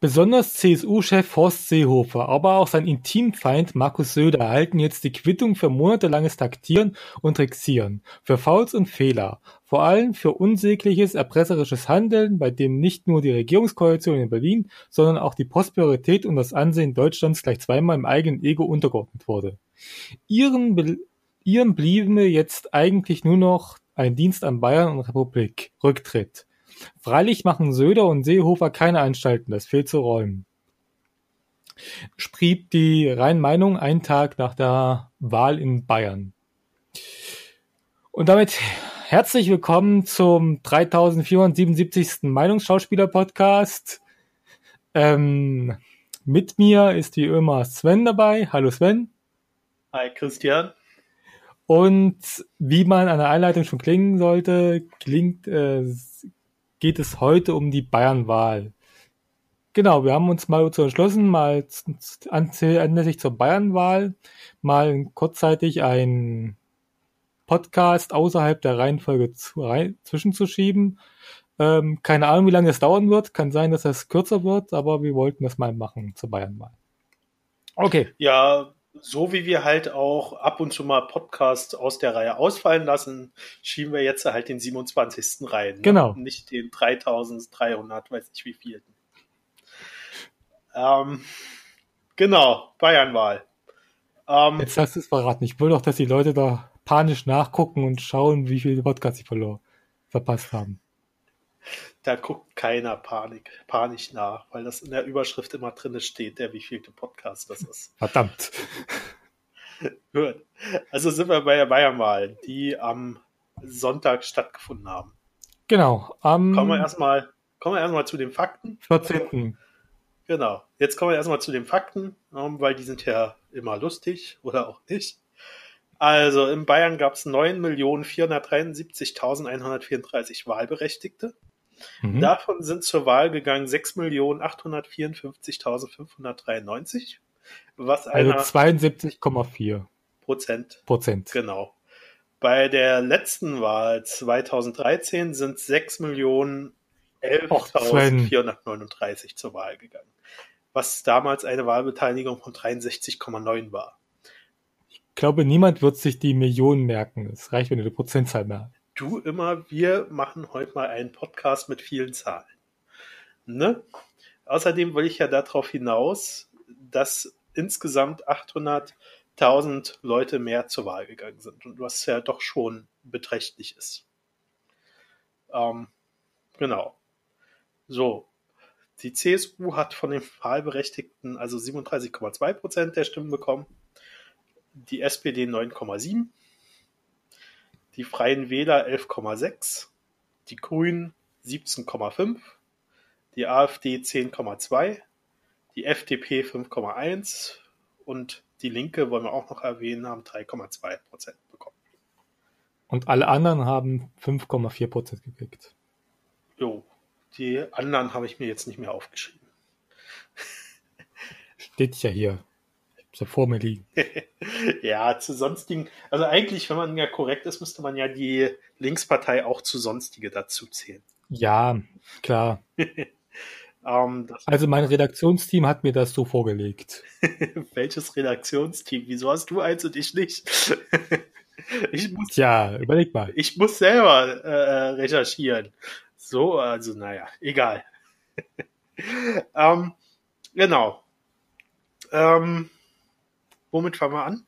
Besonders CSU-Chef Horst Seehofer, aber auch sein Intimfeind Markus Söder erhalten jetzt die Quittung für monatelanges Taktieren und Trixieren, für Fouls und Fehler, vor allem für unsägliches, erpresserisches Handeln, bei dem nicht nur die Regierungskoalition in Berlin, sondern auch die Prosperität und das Ansehen Deutschlands gleich zweimal im eigenen Ego untergeordnet wurde. Ihren, ihren bliebe jetzt eigentlich nur noch ein Dienst an Bayern und Republik, Rücktritt. Freilich machen Söder und Seehofer keine Anstalten, das fehlt zu räumen. Schrieb die Rhein-Meinung einen Tag nach der Wahl in Bayern. Und damit herzlich willkommen zum 3477. Meinungsschauspieler-Podcast. Ähm, mit mir ist wie immer Sven dabei. Hallo Sven. Hi Christian. Und wie man an der Einleitung schon klingen sollte, klingt, äh, geht es heute um die Bayernwahl. Genau, wir haben uns mal dazu entschlossen, mal anlässlich zur Bayernwahl mal kurzzeitig ein Podcast außerhalb der Reihenfolge zu, rein, zwischenzuschieben. Ähm, keine Ahnung, wie lange das dauern wird. Kann sein, dass das kürzer wird, aber wir wollten das mal machen zur Bayernwahl. Okay. Ja, so wie wir halt auch ab und zu mal Podcasts aus der Reihe ausfallen lassen, schieben wir jetzt halt den 27. rein. Ne? Genau. Nicht den 3300, weiß nicht wie viel. Ähm, genau, Bayernwahl. Ähm, jetzt hast du es verraten. Ich will doch, dass die Leute da panisch nachgucken und schauen, wie viele Podcasts sie verloren, verpasst haben. Da guckt keiner Panik, panisch nach, weil das in der Überschrift immer drin steht, der wievielte Podcast das ist. Verdammt. Gut. Also sind wir bei der Bayernwahl, die am Sonntag stattgefunden haben. Genau. Am kommen wir erstmal kommen wir erstmal zu den Fakten. 14. Genau. Jetzt kommen wir erstmal zu den Fakten, weil die sind ja immer lustig oder auch nicht. Also in Bayern gab es 9.473.134 Wahlberechtigte. Mhm. Davon sind zur Wahl gegangen 6.854.593. Was also 72,4 Prozent. Prozent. Genau. Bei der letzten Wahl 2013 sind 6.011.439 zur Wahl gegangen. Was damals eine Wahlbeteiligung von 63,9 war. Ich glaube, niemand wird sich die Millionen merken. Es reicht, wenn du die Prozentzahl merkst du immer, wir machen heute mal einen Podcast mit vielen Zahlen. Ne? Außerdem will ich ja darauf hinaus, dass insgesamt 800.000 Leute mehr zur Wahl gegangen sind und was ja doch schon beträchtlich ist. Ähm, genau. So. Die CSU hat von den Wahlberechtigten also 37,2 Prozent der Stimmen bekommen. Die SPD 9,7 die Freien Wähler 11,6, die Grünen 17,5, die AfD 10,2, die FDP 5,1 und die Linke, wollen wir auch noch erwähnen, haben 3,2 Prozent bekommen. Und alle anderen haben 5,4 Prozent gekriegt. Jo, die anderen habe ich mir jetzt nicht mehr aufgeschrieben. Steht ja hier so vor mir liegen. ja, zu sonstigen. Also eigentlich, wenn man ja korrekt ist, müsste man ja die Linkspartei auch zu sonstige dazu zählen. Ja, klar. um, ähm, also mein Redaktionsteam hat mir das so vorgelegt. Welches Redaktionsteam? Wieso hast du eins und ich nicht? ich muss, Tja, überleg mal. Ich muss selber äh, recherchieren. So, also naja, egal. um, ähm, genau. Ähm, womit fangen wir an?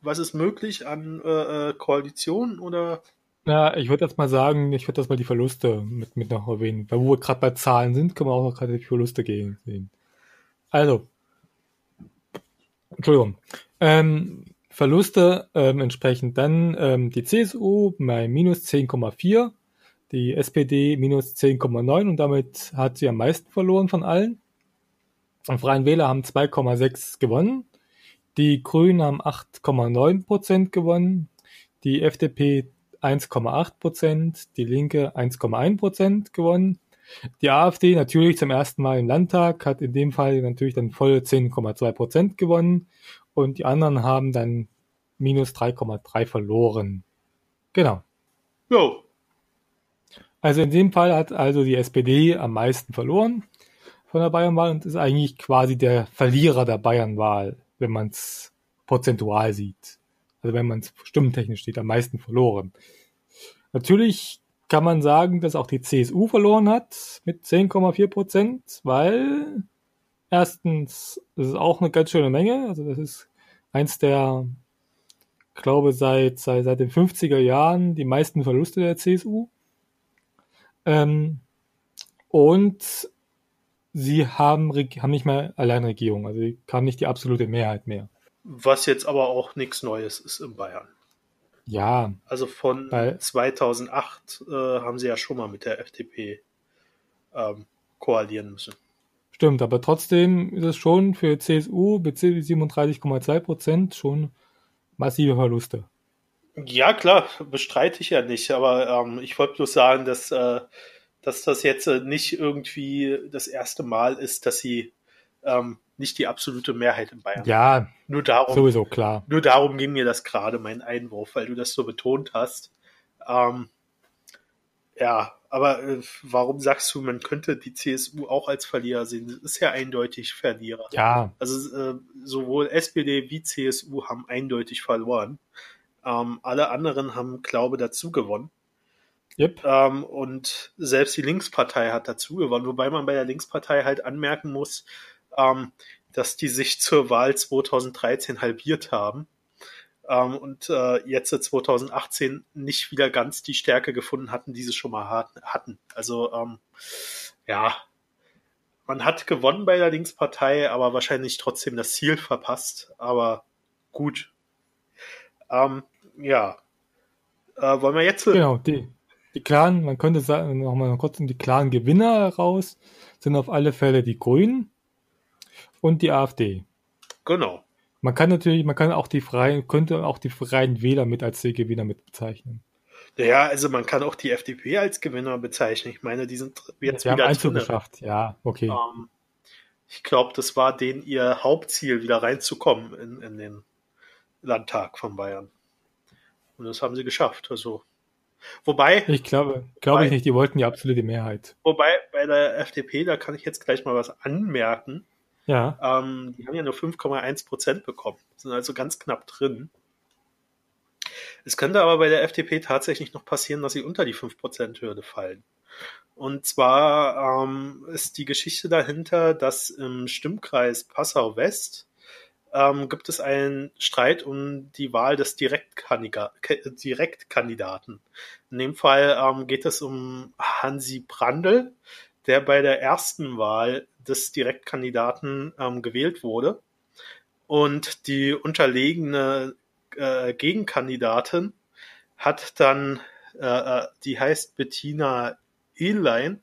Was ist möglich an äh, äh Koalition oder? Ja, ich würde jetzt mal sagen, ich würde das mal die Verluste mit, mit noch erwähnen. Weil wo wir gerade bei Zahlen sind, können wir auch noch gerade die Verluste gehen sehen. Also, Entschuldigung. Ähm, Verluste ähm, entsprechend dann ähm, die CSU bei minus 10,4, die SPD minus 10,9 und damit hat sie am meisten verloren von allen. Und Freien Wähler haben 2,6 gewonnen. Die Grünen haben 8,9 Prozent gewonnen, die FDP 1,8 Prozent, die Linke 1,1 Prozent gewonnen. Die AfD natürlich zum ersten Mal im Landtag hat in dem Fall natürlich dann voll 10,2 Prozent gewonnen und die anderen haben dann minus 3,3 verloren. Genau. Jo. Also in dem Fall hat also die SPD am meisten verloren von der Bayernwahl und ist eigentlich quasi der Verlierer der Bayernwahl, wenn man es prozentual sieht. Also wenn man es stimmtechnisch sieht, am meisten verloren. Natürlich kann man sagen, dass auch die CSU verloren hat mit 10,4 Prozent, weil erstens, das ist auch eine ganz schöne Menge. Also das ist eins der, glaube, seit, seit, seit den 50er Jahren die meisten Verluste der CSU. Ähm, und sie haben, haben nicht mehr Alleinregierung, also sie haben nicht die absolute Mehrheit mehr. Was jetzt aber auch nichts Neues ist in Bayern. Ja. Also von weil, 2008 äh, haben sie ja schon mal mit der FDP ähm, koalieren müssen. Stimmt, aber trotzdem ist es schon für CSU mit 37,2 Prozent schon massive Verluste. Ja, klar, bestreite ich ja nicht, aber ähm, ich wollte bloß sagen, dass äh, dass das jetzt äh, nicht irgendwie das erste Mal ist, dass sie ähm, nicht die absolute Mehrheit in Bayern. Ja, nur darum, sowieso klar. Nur darum ging mir das gerade, mein Einwurf, weil du das so betont hast. Ähm, ja, aber äh, warum sagst du, man könnte die CSU auch als Verlierer sehen? Das ist ja eindeutig Verlierer. Ja. Also äh, sowohl SPD wie CSU haben eindeutig verloren. Ähm, alle anderen haben Glaube dazu gewonnen. Yep. Ähm, und selbst die Linkspartei hat dazu gewonnen, wobei man bei der Linkspartei halt anmerken muss, ähm, dass die sich zur Wahl 2013 halbiert haben ähm, und äh, jetzt 2018 nicht wieder ganz die Stärke gefunden hatten, die sie schon mal hatten. Also ähm, ja, man hat gewonnen bei der Linkspartei, aber wahrscheinlich trotzdem das Ziel verpasst. Aber gut. Ähm, ja. Äh, wollen wir jetzt. Genau, die, die klaren, man könnte sagen, nochmal kurz, die klaren Gewinner heraus sind auf alle Fälle die Grünen und die AfD. Genau. Man kann natürlich, man kann auch die freien, könnte auch die freien Wähler mit als Gewinner mit bezeichnen. Ja, also man kann auch die FDP als Gewinner bezeichnen. Ich meine, die sind jetzt die wieder haben Einzug geschafft. Ja, okay. Ähm, ich glaube, das war denen ihr Hauptziel, wieder reinzukommen in, in den Landtag von Bayern. Und das haben sie geschafft. Also Wobei. Ich glaube, glaube ich nicht, die wollten die absolute Mehrheit. Wobei bei der FDP, da kann ich jetzt gleich mal was anmerken. Ja. Ähm, die haben ja nur 5,1 Prozent bekommen, sind also ganz knapp drin. Es könnte aber bei der FDP tatsächlich noch passieren, dass sie unter die 5%-Hürde fallen. Und zwar ähm, ist die Geschichte dahinter, dass im Stimmkreis Passau West ähm, gibt es einen Streit um die Wahl des Direktkandidaten. In dem Fall ähm, geht es um Hansi Brandl, der bei der ersten Wahl des Direktkandidaten ähm, gewählt wurde. Und die unterlegene äh, Gegenkandidatin hat dann, äh, äh die heißt Bettina Ehlein,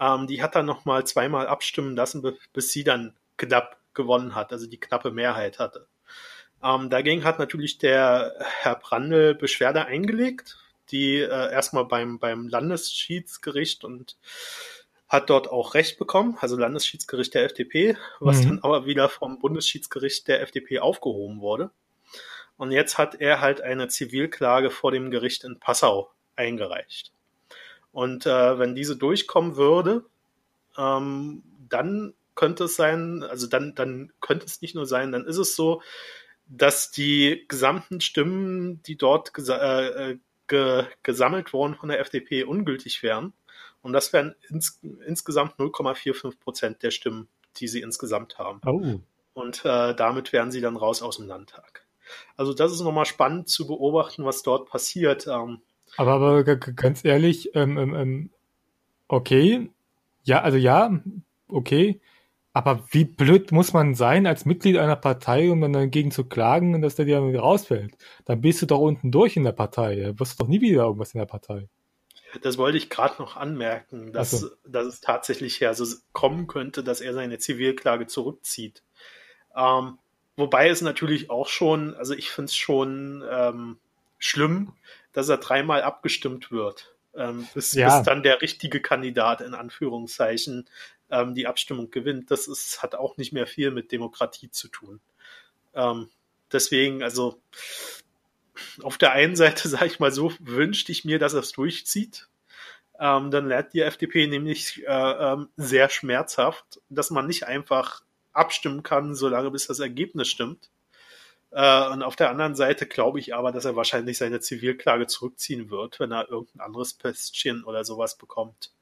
ähm, die hat dann nochmal zweimal abstimmen lassen, bis sie dann knapp gewonnen hat, also die knappe Mehrheit hatte. Ähm, dagegen hat natürlich der Herr Brandl Beschwerde eingelegt, die äh, erstmal beim, beim Landesschiedsgericht und hat dort auch Recht bekommen, also Landesschiedsgericht der FDP, was mhm. dann aber wieder vom Bundesschiedsgericht der FDP aufgehoben wurde. Und jetzt hat er halt eine Zivilklage vor dem Gericht in Passau eingereicht. Und äh, wenn diese durchkommen würde, ähm, dann könnte es sein, also dann, dann könnte es nicht nur sein, dann ist es so, dass die gesamten Stimmen, die dort gesa äh, äh ge gesammelt wurden von der FDP, ungültig wären. Und das wären ins insgesamt 0,45 Prozent der Stimmen, die sie insgesamt haben. Oh. Und äh, damit wären sie dann raus aus dem Landtag. Also das ist nochmal spannend zu beobachten, was dort passiert. Ähm, aber, aber ganz ehrlich, ähm, ähm, ähm, okay, ja, also ja, okay, aber wie blöd muss man sein als Mitglied einer Partei, um dann dagegen zu klagen, dass der dir rausfällt? Dann bist du doch unten durch in der Partei. Da wirst du doch nie wieder irgendwas in der Partei. Das wollte ich gerade noch anmerken, dass, so. dass es tatsächlich ja so kommen könnte, dass er seine Zivilklage zurückzieht. Ähm, wobei es natürlich auch schon, also ich finde es schon ähm, schlimm, dass er dreimal abgestimmt wird, ähm, bis, ja. bis dann der richtige Kandidat in Anführungszeichen ähm, die Abstimmung gewinnt, das ist, hat auch nicht mehr viel mit Demokratie zu tun. Ähm, deswegen, also auf der einen Seite, sage ich mal so, wünschte ich mir, dass er es durchzieht. ähm, dann lernt die FDP nämlich äh, ähm, sehr schmerzhaft, dass man nicht einfach abstimmen kann, solange bis das Ergebnis stimmt. Äh, und auf der anderen Seite glaube ich aber, dass er wahrscheinlich seine Zivilklage zurückziehen wird, wenn er irgendein anderes Pestchen oder sowas bekommt.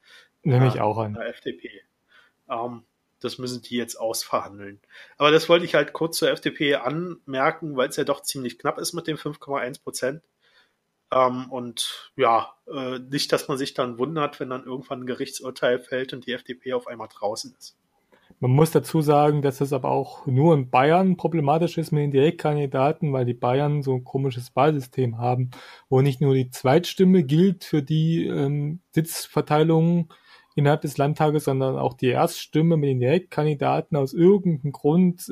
Nehme ich äh, auch an. Der FDP. Ähm, das müssen die jetzt ausverhandeln. Aber das wollte ich halt kurz zur FDP anmerken, weil es ja doch ziemlich knapp ist mit den 5,1 Prozent. Ähm, und ja, äh, nicht, dass man sich dann wundert, wenn dann irgendwann ein Gerichtsurteil fällt und die FDP auf einmal draußen ist. Man muss dazu sagen, dass es aber auch nur in Bayern problematisch ist mit den Direktkandidaten, weil die Bayern so ein komisches Wahlsystem haben, wo nicht nur die Zweitstimme gilt für die ähm, Sitzverteilung innerhalb des Landtages, sondern auch die Erststimme mit den Direktkandidaten aus irgendeinem Grund.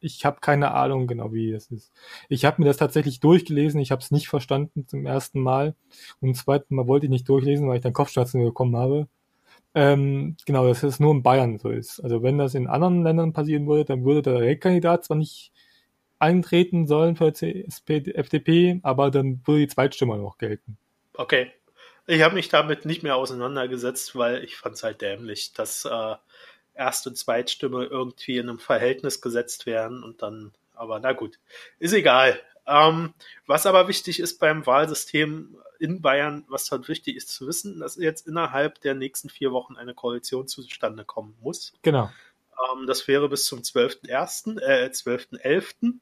Ich habe keine Ahnung genau, wie das ist. Ich habe mir das tatsächlich durchgelesen, ich habe es nicht verstanden zum ersten Mal. Und zum zweiten Mal wollte ich nicht durchlesen, weil ich dann Kopfschmerzen bekommen habe. Ähm, genau, dass es nur in Bayern so ist. Also wenn das in anderen Ländern passieren würde, dann würde der Direktkandidat zwar nicht eintreten sollen für die FDP, aber dann würde die Zweitstimme noch gelten. Okay. Ich habe mich damit nicht mehr auseinandergesetzt, weil ich fand es halt dämlich, dass äh, Erst- und Zweitstimme irgendwie in einem Verhältnis gesetzt werden und dann, aber na gut, ist egal. Ähm, was aber wichtig ist beim Wahlsystem in Bayern, was halt wichtig ist zu wissen, dass jetzt innerhalb der nächsten vier Wochen eine Koalition zustande kommen muss. Genau. Ähm, das wäre bis zum 12.1., äh, 12.11.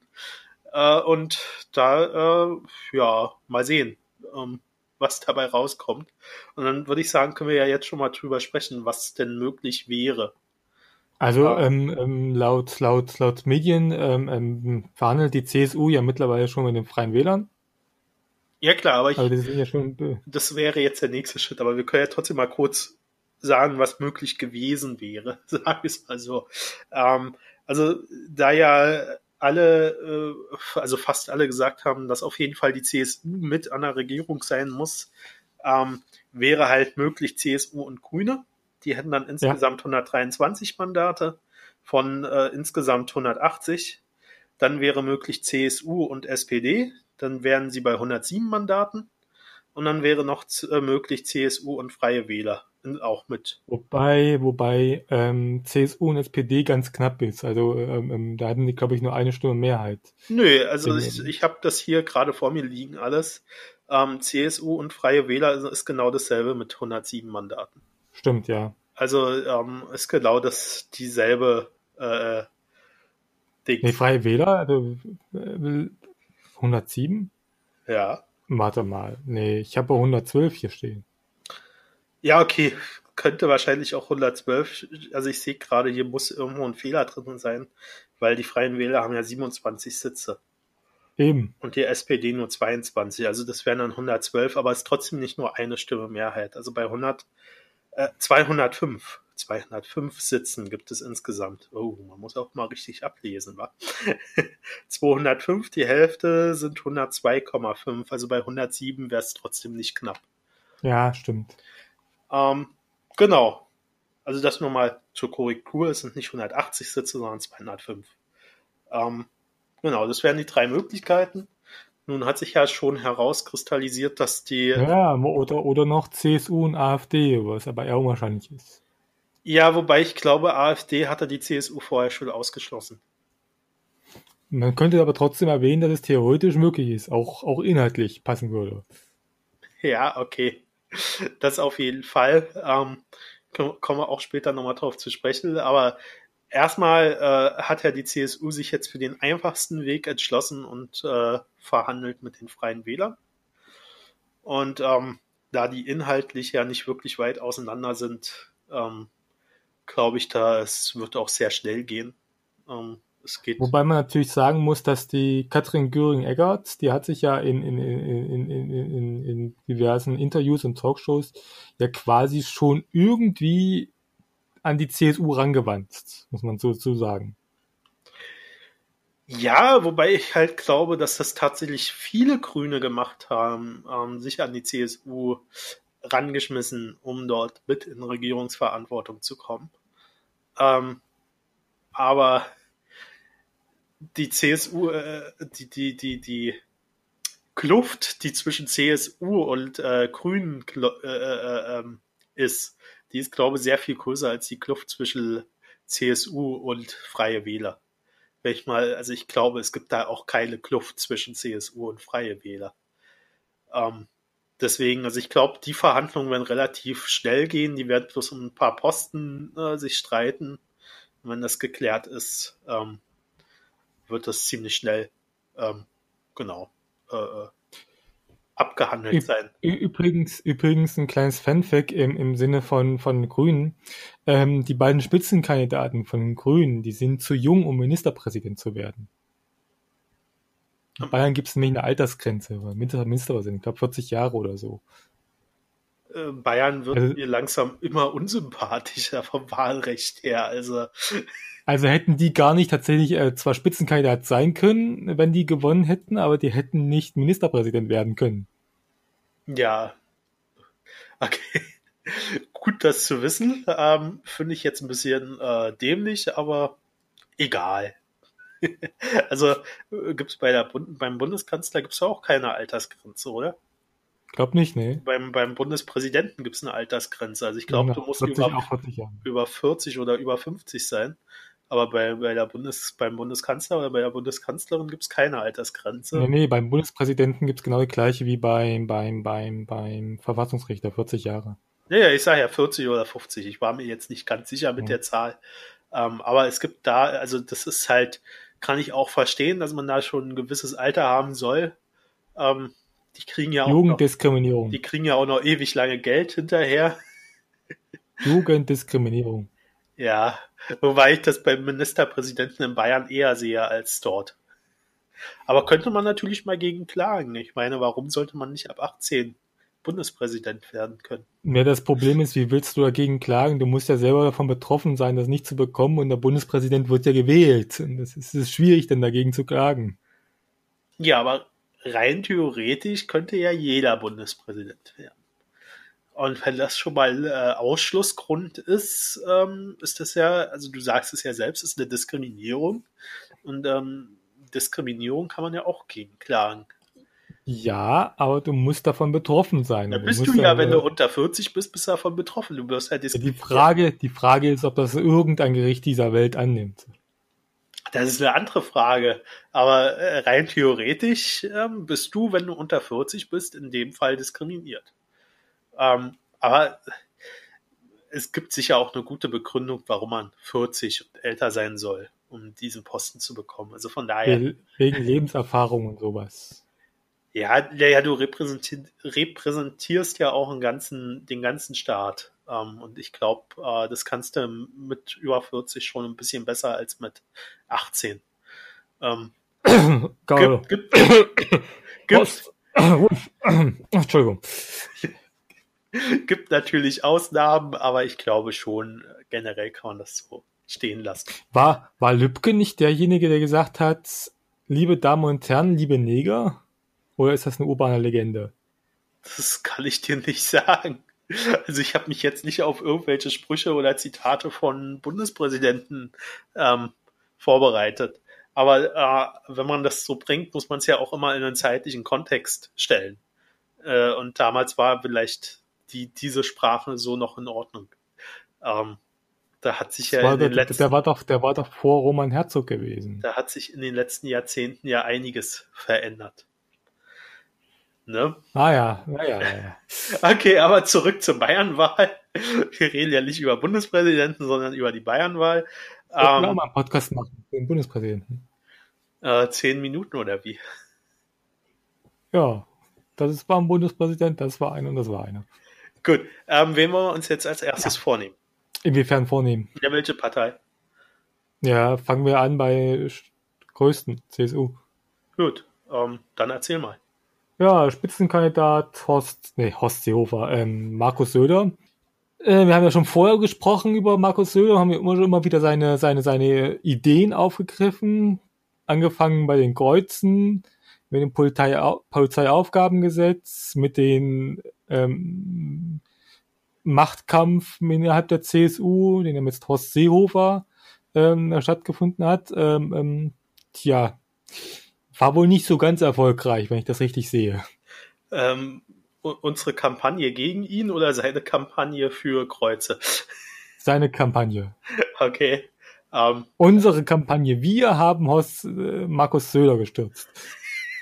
Äh, und da, äh, ja, mal sehen. Ähm, was dabei rauskommt. Und dann würde ich sagen, können wir ja jetzt schon mal drüber sprechen, was denn möglich wäre. Also ähm, ähm, laut, laut, laut Medien ähm, ähm, verhandelt die CSU ja mittlerweile schon mit den Freien Wählern. Ja klar, aber ich, also das, ja äh, das wäre jetzt der nächste Schritt, aber wir können ja trotzdem mal kurz sagen, was möglich gewesen wäre, sag ich mal so. Ähm, also da ja alle, äh, also fast alle gesagt haben, dass auf jeden Fall die CSU mit an der Regierung sein muss, ähm, wäre halt möglich CSU und Grüne. Die hätten dann insgesamt ja. 123 Mandate von äh, insgesamt 180. Dann wäre möglich CSU und SPD. Dann wären sie bei 107 Mandaten. Und dann wäre noch äh, möglich CSU und Freie Wähler auch mit. Wobei, wobei ähm, CSU und SPD ganz knapp ist. Also ähm, ähm da hatten die, glaube ich, nur eine Stimme Mehrheit. Nö, also ich, ich habe das hier gerade vor mir liegen alles. Ähm, CSU und Freie Wähler ist genau dasselbe mit 107 Mandaten. Stimmt, ja. Also ähm, ist genau das dieselbe äh, Ding. Nee, Freie Wähler, also äh, 107? Ja. Warte mal. Nee, ich habe 112 hier stehen. Ja, okay. Könnte wahrscheinlich auch 112. Also ich sehe gerade, hier muss irgendwo ein Fehler drin sein, weil die Freien Wähler haben ja 27 Sitze. Eben. Und die SPD nur 22. Also das wären dann 112, aber es ist trotzdem nicht nur eine Stimme Mehrheit. Also bei 100, äh, 205. 205 Sitzen gibt es insgesamt. Oh, man muss auch mal richtig ablesen, wa? 205, die Hälfte sind 102,5. Also bei 107 wäre es trotzdem nicht knapp. Ja, stimmt. Ähm, genau. Also das nur mal zur Korrektur. Es sind nicht 180 Sitze, sondern 205. Ähm, genau, das wären die drei Möglichkeiten. Nun hat sich ja schon herauskristallisiert, dass die. Ja, oder, oder noch CSU und AfD, was aber eher unwahrscheinlich ist. Ja, wobei ich glaube, AfD hatte die CSU vorher schon ausgeschlossen. Man könnte aber trotzdem erwähnen, dass es theoretisch möglich ist, auch, auch inhaltlich passen würde. Ja, okay. Das auf jeden Fall. Ähm, kommen wir auch später nochmal drauf zu sprechen. Aber erstmal äh, hat ja die CSU sich jetzt für den einfachsten Weg entschlossen und äh, verhandelt mit den Freien Wählern. Und ähm, da die inhaltlich ja nicht wirklich weit auseinander sind, ähm, glaube ich, da es wird auch sehr schnell gehen. Ähm, es geht. Wobei man natürlich sagen muss, dass die Katrin Göring-Eggert, die hat sich ja in, in, in, in, in diversen Interviews und Talkshows ja quasi schon irgendwie an die CSU rangewandt, muss man so, so sagen. Ja, wobei ich halt glaube, dass das tatsächlich viele Grüne gemacht haben, ähm, sich an die CSU rangeschmissen, um dort mit in Regierungsverantwortung zu kommen. Ähm, aber die CSU, äh, die, die, die, die Kluft, die zwischen CSU und äh, Grünen äh, äh, ähm, ist. Die ist, glaube ich, sehr viel größer als die Kluft zwischen CSU und Freie Wähler. Wenn ich mal, also ich glaube, es gibt da auch keine Kluft zwischen CSU und Freie Wähler. Ähm, deswegen, also ich glaube, die Verhandlungen werden relativ schnell gehen. Die werden bloß um ein paar Posten äh, sich streiten. Und wenn das geklärt ist, ähm, wird das ziemlich schnell, ähm, genau, äh, äh abgehandelt sein. Übrigens, übrigens ein kleines Fanfact im, im Sinne von, von Grünen. Ähm, die beiden Spitzenkandidaten von den Grünen, die sind zu jung, um Ministerpräsident zu werden. In Bayern gibt es nämlich eine Altersgrenze, weil Minister sind, ich glaube 40 Jahre oder so. Äh, Bayern wird also, mir langsam immer unsympathischer vom Wahlrecht her. Also. also hätten die gar nicht tatsächlich äh, zwar Spitzenkandidat sein können, wenn die gewonnen hätten, aber die hätten nicht Ministerpräsident werden können. Ja. Okay. Gut, das zu wissen. Ähm, Finde ich jetzt ein bisschen äh, dämlich, aber egal. also äh, gibt es bei der Bund beim Bundeskanzler gibt's auch keine Altersgrenze, oder? Glaub nicht, nee. Beim, beim Bundespräsidenten gibt es eine Altersgrenze. Also ich glaube, ja, du musst 40, über, 40 über 40 oder über 50 sein. Aber bei, bei der Bundes, beim Bundeskanzler oder bei der Bundeskanzlerin gibt es keine Altersgrenze. Nee, nee, beim Bundespräsidenten gibt es genau die gleiche wie beim, beim, beim, beim Verfassungsrichter, 40 Jahre. Ja, ja, ich sage ja 40 oder 50. Ich war mir jetzt nicht ganz sicher mit ja. der Zahl. Ähm, aber es gibt da, also das ist halt, kann ich auch verstehen, dass man da schon ein gewisses Alter haben soll. Ähm, die kriegen ja auch Jugenddiskriminierung. Noch, die kriegen ja auch noch ewig lange Geld hinterher. Jugenddiskriminierung. Ja, wobei ich das beim Ministerpräsidenten in Bayern eher sehe als dort. Aber könnte man natürlich mal gegen klagen. Ich meine, warum sollte man nicht ab 18 Bundespräsident werden können? Ja, das Problem ist, wie willst du dagegen klagen? Du musst ja selber davon betroffen sein, das nicht zu bekommen und der Bundespräsident wird ja gewählt. Und das ist, ist schwierig, dann dagegen zu klagen. Ja, aber rein theoretisch könnte ja jeder Bundespräsident werden. Und wenn das schon mal äh, Ausschlussgrund ist, ähm, ist das ja, also du sagst es ja selbst, ist eine Diskriminierung. Und ähm, Diskriminierung kann man ja auch gegen klagen. Ja, aber du musst davon betroffen sein. Da bist du, ja, wenn du unter 40 bist, bist du davon betroffen. Du wirst halt die Frage, die Frage ist, ob das irgendein Gericht dieser Welt annimmt. Das ist eine andere Frage. Aber äh, rein theoretisch ähm, bist du, wenn du unter 40 bist, in dem Fall diskriminiert. Ähm, aber es gibt sicher auch eine gute Begründung, warum man 40 und älter sein soll, um diesen Posten zu bekommen. Also von daher. Wegen Lebenserfahrung und sowas. Ja, ja, ja du repräsentierst, repräsentierst ja auch ganzen, den ganzen Staat. Ähm, und ich glaube, äh, das kannst du mit über 40 schon ein bisschen besser als mit 18. Ähm. Gibt, gibt, gibt, Entschuldigung. Gibt natürlich Ausnahmen, aber ich glaube schon, generell kann man das so stehen lassen. War, war Lübcke nicht derjenige, der gesagt hat, liebe Damen und Herren, liebe Neger? Oder ist das eine urbane Legende? Das kann ich dir nicht sagen. Also ich habe mich jetzt nicht auf irgendwelche Sprüche oder Zitate von Bundespräsidenten ähm, vorbereitet. Aber äh, wenn man das so bringt, muss man es ja auch immer in einen zeitlichen Kontext stellen. Äh, und damals war vielleicht die, diese Sprache so noch in Ordnung. Ähm, da hat sich ja in den der, letzten, der war doch, der war doch vor Roman Herzog gewesen. Da hat sich in den letzten Jahrzehnten ja einiges verändert. Ne? Ah ja, ja, ja, ja. okay, aber zurück zur Bayernwahl. Wir reden ja nicht über Bundespräsidenten, sondern über die Bayernwahl. Ich ähm, auch mal einen Podcast machen, den Bundespräsidenten. Äh, zehn Minuten oder wie? Ja, das war ein Bundespräsident, das war einer und das war einer. Gut, ähm, wen wollen wir uns jetzt als erstes ja. vornehmen? Inwiefern vornehmen? Ja, welche Partei? Ja, fangen wir an bei größten, CSU. Gut, ähm, dann erzähl mal. Ja, Spitzenkandidat Horst, nee, Horst Seehofer, ähm, Markus Söder. Äh, wir haben ja schon vorher gesprochen über Markus Söder, haben ja immer, immer wieder seine, seine, seine Ideen aufgegriffen. Angefangen bei den Kreuzen, mit dem Polizei, Polizeiaufgabengesetz, mit den ähm, Machtkampf innerhalb der CSU, den er mit Horst Seehofer ähm, stattgefunden hat. Ähm, ähm, tja, war wohl nicht so ganz erfolgreich, wenn ich das richtig sehe. Ähm, unsere Kampagne gegen ihn oder seine Kampagne für Kreuze? Seine Kampagne. Okay. Ähm, Unsere Kampagne. Wir haben Horst, äh, Markus Söder gestürzt.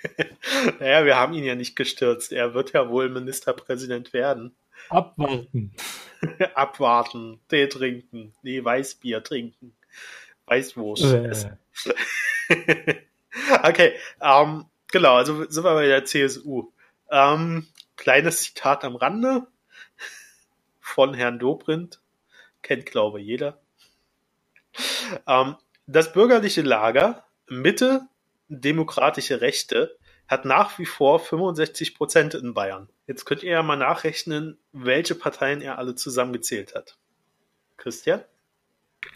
naja, wir haben ihn ja nicht gestürzt. Er wird ja wohl Ministerpräsident werden. Abwarten. Abwarten, Tee trinken, nee, Weißbier trinken, Weißwurst Äh. okay, ähm, genau, also sind wir bei der CSU. Ähm, kleines Zitat am Rande von Herrn Dobrindt, kennt glaube jeder. Ähm, das bürgerliche Lager, Mitte, demokratische Rechte, hat nach wie vor 65 Prozent in Bayern. Jetzt könnt ihr ja mal nachrechnen, welche Parteien er alle zusammengezählt hat. Christian?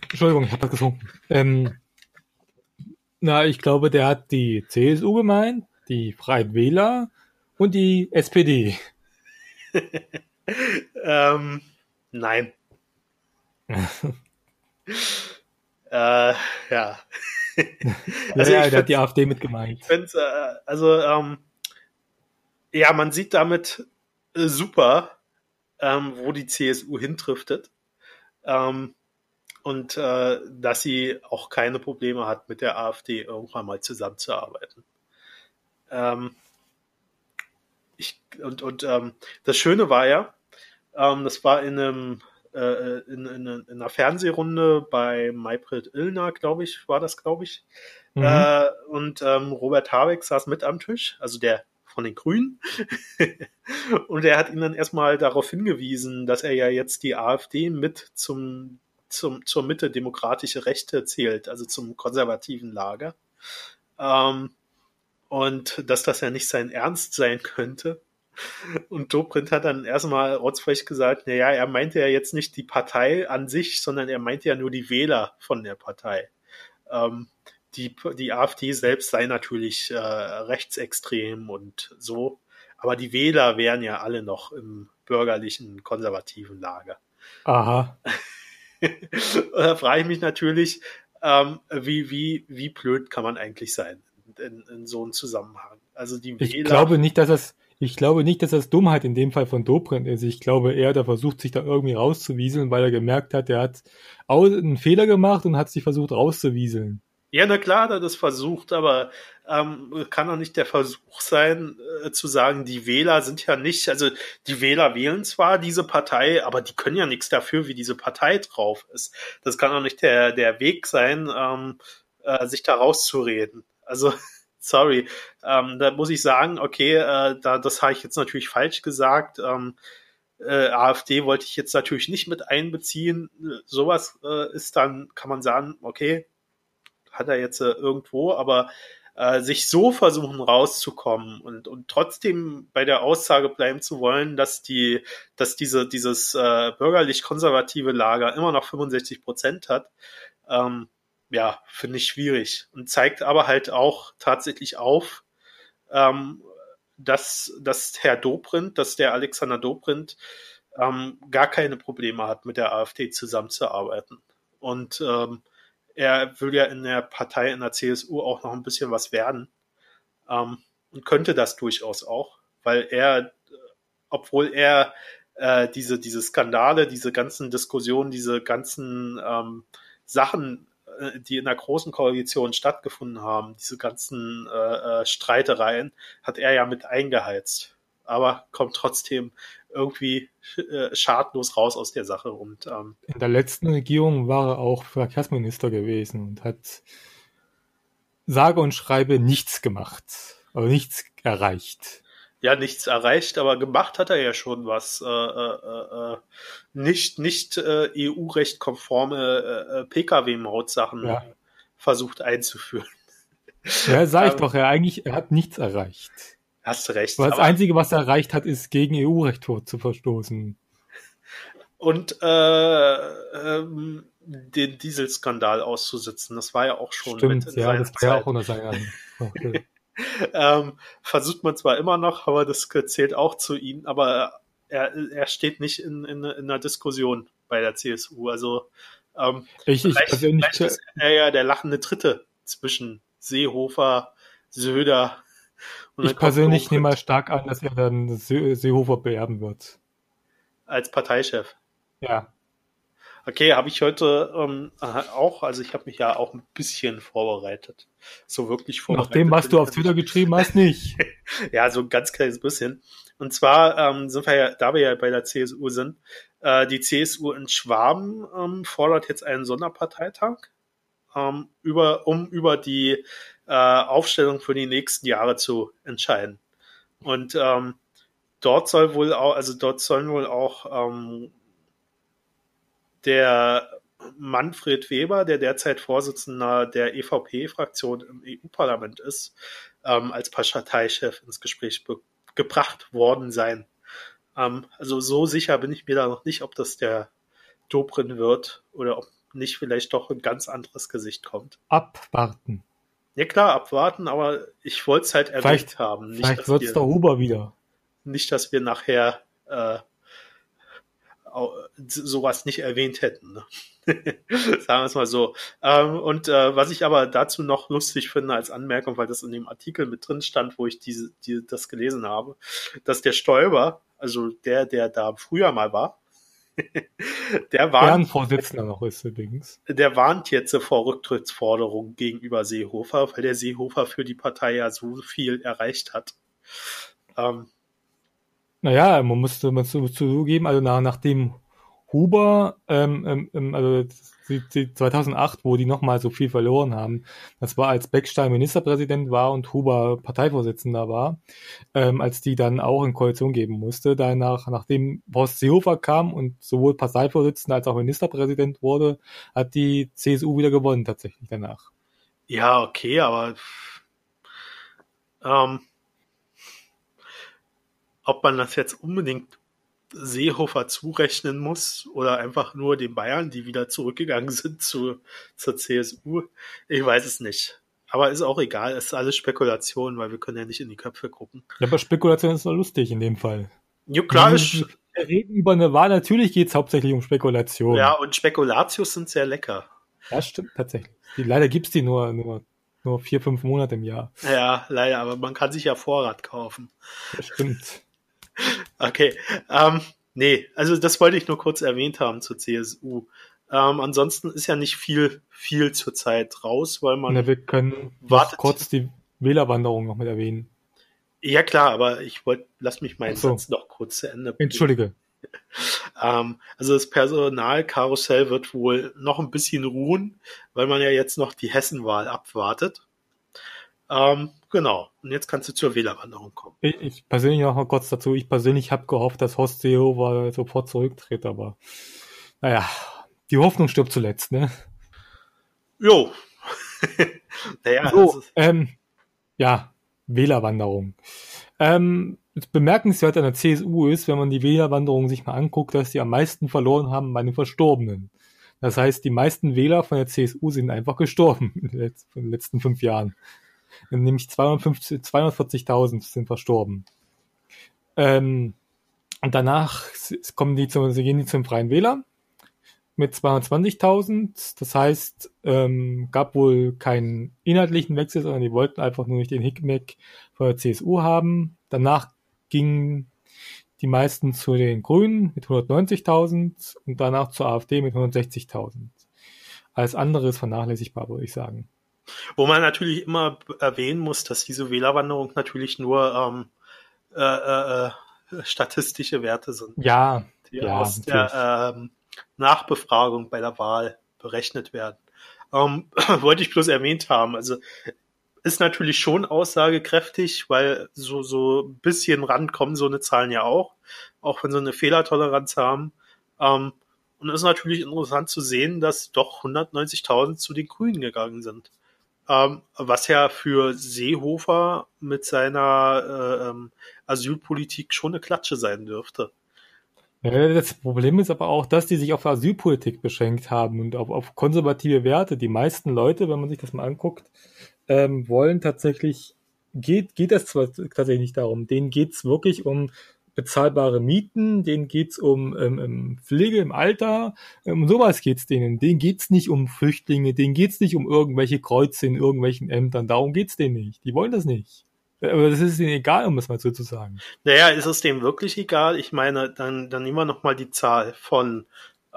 Entschuldigung, ich habe das getrunken. Ähm, na, ich glaube, der hat die CSU gemeint, die Freien Wähler und die SPD. ähm, nein. äh, ja. Also ja, ich der hat die find's- AfD mit gemeint. Ich finde, äh, also, ähm, ja, man sieht damit äh, super, ähm, wo die CSU hintriftet. Ähm, und äh, dass sie auch keine Probleme hat, mit der AfD irgendwann mal zusammenzuarbeiten. Ähm, ich, und und ähm, das Schöne war ja, ähm, das war in einem äh, in, in, in einer Fernsehrunde bei Maybrit Illner, glaube ich, war das, glaube ich. Mhm. Äh, und ähm, Robert Habeck saß mit am Tisch, also der von den Grünen. und er hat ihn dann erstmal darauf hingewiesen, dass er ja jetzt die AfD mit zum, zum, zur Mitte demokratische Rechte zählt, also zum konservativen Lager. Ähm, und dass das ja nicht sein Ernst sein könnte. Und Dobrindt hat dann erstmal rotzfrech gesagt, naja, er meinte ja jetzt nicht die Partei an sich, sondern er meinte ja nur die Wähler von der Partei. Ähm, die, die AfD selbst sei natürlich äh, rechtsextrem und so, aber die Wähler wären ja alle noch im bürgerlichen, konservativen Lager. Aha. da frage ich mich natürlich, ähm, wie, wie, wie blöd kann man eigentlich sein in, in so einem Zusammenhang? Also die Ich Wähler. glaube nicht, dass das, ich glaube nicht, dass das Dummheit in dem Fall von Dobrindt ist. Ich glaube eher, der versucht sich da irgendwie rauszuwieseln, weil er gemerkt hat, er hat einen Fehler gemacht und hat sich versucht rauszuwieseln. Ja, na klar, hat er das versucht, aber ähm, kann doch nicht der Versuch sein, äh, zu sagen, die Wähler sind ja nicht, also die Wähler wählen zwar diese Partei, aber die können ja nichts dafür, wie diese Partei drauf ist. Das kann doch nicht der, der Weg sein, ähm, äh, sich da rauszureden. Also, sorry, ähm, da muss ich sagen, okay, äh, da, das habe ich jetzt natürlich falsch gesagt. Ähm, äh, AfD wollte ich jetzt natürlich nicht mit einbeziehen. Sowas äh, ist dann, kann man sagen, okay, hat er jetzt äh, irgendwo, aber äh, sich so versuchen rauszukommen und, und trotzdem bei der Aussage bleiben zu wollen, dass die, dass diese, dieses äh, bürgerlich-konservative Lager immer noch 65 Prozent hat, ähm, ja, finde ich schwierig und zeigt aber halt auch tatsächlich auf, ähm, dass, dass Herr Dobrindt, dass der Alexander Dobrindt ähm, gar keine Probleme hat, mit der AfD zusammenzuarbeiten. Und ähm, er will ja in der Partei, in der CSU auch noch ein bisschen was werden. Ähm, und könnte das durchaus auch, weil er, obwohl er äh, diese, diese Skandale, diese ganzen Diskussionen, diese ganzen ähm, Sachen, äh, die in der großen Koalition stattgefunden haben, diese ganzen äh, äh, Streitereien, hat er ja mit eingeheizt. Aber kommt trotzdem irgendwie äh, schadlos raus aus der Sache. Und ähm, In der letzten Regierung war er auch Verkehrsminister gewesen und hat sage und schreibe nichts gemacht, aber nichts erreicht. ja, nichts erreicht, aber gemacht hat er ja schon was. Äh, äh, äh, nicht nicht äh, EU-recht konforme äh, äh, Pkw-Mautsachen Ja. versucht einzuführen. Ja, sag ich Ähm, doch, er eigentlich, er hat nichts erreicht. Hast recht. Aber das aber- Einzige, was er erreicht hat, ist gegen EU-Recht zu verstoßen. und äh, ähm, den Dieselskandal auszusitzen. Das war ja auch schon Stimmt, mit in ja, das war ja auch unter seiner Okay. ähm, versucht man zwar immer noch, aber das zählt auch zu ihm, aber er, er steht nicht in, in, in einer Diskussion bei der CSU. Also ähm, Ich, ich vielleicht, vielleicht ist er ja der lachende Dritte zwischen Seehofer, Söder ich persönlich nehme mal stark an, dass er dann Seehofer beerben wird. Als Parteichef. Ja. Okay, habe ich heute ähm, auch, also ich habe mich ja auch ein bisschen vorbereitet. So wirklich vorbereitet. Nach dem, was du auf Twitter geschrieben hast, nicht. ja, so ein ganz kleines bisschen. Und zwar ähm, sind wir ja, da wir ja bei der CSU sind, äh, die CSU in Schwaben ähm, fordert jetzt einen Sonderparteitag, ähm, über, um über die äh, Aufstellung für die nächsten Jahre zu entscheiden. Und ähm, dort soll wohl auch, also dort sollen wohl auch ähm, der Manfred Weber, der derzeit Vorsitzender der EVP-Fraktion im EU-Parlament ist, ähm, als Parteichef ins Gespräch gebracht worden sein. Ähm, also so sicher bin ich mir da noch nicht, ob das der Dobrin wird oder ob nicht vielleicht doch ein ganz anderes Gesicht kommt. Abwarten. Ja klar, abwarten, aber ich wollte es halt erwähnt vielleicht, haben. Nicht, vielleicht wird es der Huber wieder. Nicht, dass wir nachher äh, sowas nicht erwähnt hätten. Ne? Sagen wir es mal so. Ähm, und äh, was ich aber dazu noch lustig finde als Anmerkung, weil das in dem Artikel mit drin stand, wo ich diese, die, das gelesen habe, dass der Stoiber, also der, der da früher mal war, der warnt, Vorsitzender noch ist übrigens. Der warnt jetzt vor Rücktrittsforderungen gegenüber Seehofer, weil der Seehofer für die Partei ja so viel erreicht hat. Ähm, naja, man muss, man zugeben, also nach, nachdem Huber, ähm, ähm, ähm also 2008, wo die nochmal so viel verloren haben, das war als Beckstein Ministerpräsident war und Huber Parteivorsitzender war, ähm, als die dann auch in Koalition geben musste. Danach, nachdem Horst Seehofer kam und sowohl Parteivorsitzender als auch Ministerpräsident wurde, hat die CSU wieder gewonnen tatsächlich danach. Ja, okay, aber ähm, ob man das jetzt unbedingt Seehofer zurechnen muss oder einfach nur den Bayern, die wieder zurückgegangen sind zu, zur CSU. Ich weiß es nicht. Aber ist auch egal, es ist alles Spekulation, weil wir können ja nicht in die Köpfe gucken. Ja, aber Spekulation ist doch lustig in dem Fall. Ja, klar. Wir reden über eine Wahl, natürlich geht es hauptsächlich um Spekulation. Ja, und Spekulatius sind sehr lecker. Ja, stimmt, tatsächlich. Die, leider gibt's die nur, nur, nur vier, fünf Monate im Jahr. Ja, leider, aber man kann sich ja Vorrat kaufen. Das stimmt. Okay. Ähm, nee, also das wollte ich nur kurz erwähnt haben zur CSU. Ähm, ansonsten ist ja nicht viel, viel zurzeit raus, weil man. Na, wir können wartet. kurz die Wählerwanderung noch mit erwähnen. Ja klar, aber ich wollte, lass mich meinen so. Satz noch kurz zu Ende bringen. Entschuldige. Ähm, also das Personalkarussell wird wohl noch ein bisschen ruhen, weil man ja jetzt noch die Hessenwahl abwartet. Ähm, genau. Und jetzt kannst du zur Wählerwanderung kommen. Ich, ich persönlich noch mal kurz dazu. Ich persönlich habe gehofft, dass Horst Seehofer sofort zurücktritt, aber naja, die Hoffnung stirbt zuletzt, ne? Jo. naja, so, ähm, ja, Wählerwanderung. Ähm, bemerkenswert an der CSU ist, wenn man die Wählerwanderung sich mal anguckt, dass die am meisten verloren haben bei den Verstorbenen. Das heißt, die meisten Wähler von der CSU sind einfach gestorben in den letzten fünf Jahren nämlich 240.000 sind verstorben. Ähm, und danach kommen die zum, gehen die zum Freien Wähler mit 220.000. Das heißt, ähm, gab wohl keinen inhaltlichen Wechsel, sondern die wollten einfach nur nicht den Hickmeck von der CSU haben. Danach gingen die meisten zu den Grünen mit 190.000 und danach zur AfD mit 160.000. Alles andere ist vernachlässigbar, würde ich sagen. Wo man natürlich immer erwähnen muss, dass diese Wählerwanderung natürlich nur ähm, äh, äh, äh statistische Werte sind. Ja. Die ja, aus der ähm, Nachbefragung bei der Wahl berechnet werden. Ähm, wollte ich bloß erwähnt haben. Also ist natürlich schon aussagekräftig, weil so, so ein bisschen rankommen so eine Zahlen ja auch, auch wenn sie eine Fehlertoleranz haben. Ähm, und ist natürlich interessant zu sehen, dass doch 190.000 zu den Grünen gegangen sind. Ähm, was ja für Seehofer mit seiner äh, ähm, Asylpolitik schon eine Klatsche sein dürfte. Das Problem ist aber auch, dass die sich auf Asylpolitik beschränkt haben und auf, auf konservative Werte. Die meisten Leute, wenn man sich das mal anguckt, ähm, wollen tatsächlich, geht, geht das zwar tatsächlich nicht darum, denen geht's wirklich um bezahlbare Mieten, denen geht's um ähm, ähm, Pflege im Alter, um sowas geht's denen. Denen geht's nicht um Flüchtlinge, denen geht's nicht um irgendwelche Kreuze in irgendwelchen Ämtern, darum geht's denen nicht. Die wollen das nicht. Aber das ist ihnen egal, um es mal so zu sagen. Naja, ist es dem wirklich egal? Ich meine, dann, dann nehmen wir nochmal die Zahl von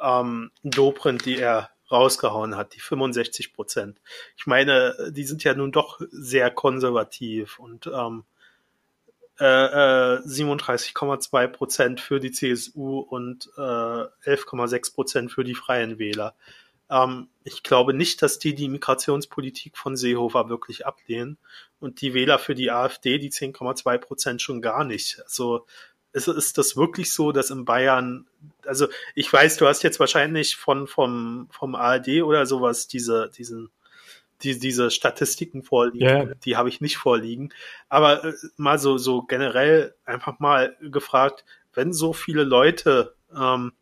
ähm, Dobrindt, die er rausgehauen hat, die 65 Prozent. Ich meine, die sind ja nun doch sehr konservativ und ähm, äh, 37,2 äh, Prozent für die CSU und äh, 11,6 Prozent für die Freien Wähler. Ähm, ich glaube nicht, dass die die Migrationspolitik von Seehofer wirklich ablehnen und die Wähler für die AfD, die 10,2 Prozent schon gar nicht. Also ist, ist das wirklich so, dass in Bayern, also ich weiß, du hast jetzt wahrscheinlich von vom vom ARD oder sowas diese diesen die, diese Statistiken vorliegen, yeah. die habe ich nicht vorliegen. Aber äh, mal so, so generell einfach mal gefragt, wenn so viele Leute, ähm,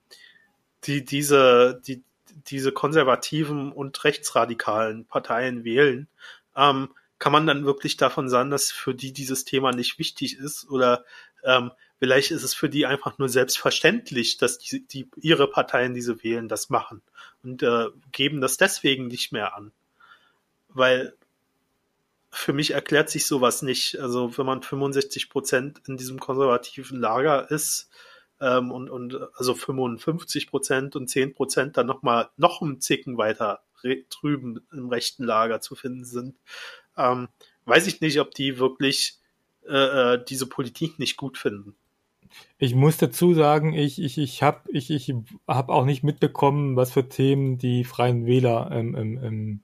die diese, die, diese konservativen und rechtsradikalen Parteien wählen, ähm, kann man dann wirklich davon sagen, dass für die dieses Thema nicht wichtig ist? Oder ähm, vielleicht ist es für die einfach nur selbstverständlich, dass die, die ihre Parteien, diese wählen, das machen und äh, geben das deswegen nicht mehr an weil für mich erklärt sich sowas nicht. Also wenn man 65 Prozent in diesem konservativen Lager ist ähm, und, und also 55 Prozent und 10 Prozent dann nochmal noch einen Zicken weiter drüben im rechten Lager zu finden sind, ähm, weiß ich nicht, ob die wirklich äh, äh diese Politik nicht gut finden. Ich muss dazu sagen, ich, ich, ich habe ich, ich hab auch nicht mitbekommen, was für Themen die Freien Wähler ähm, ähm,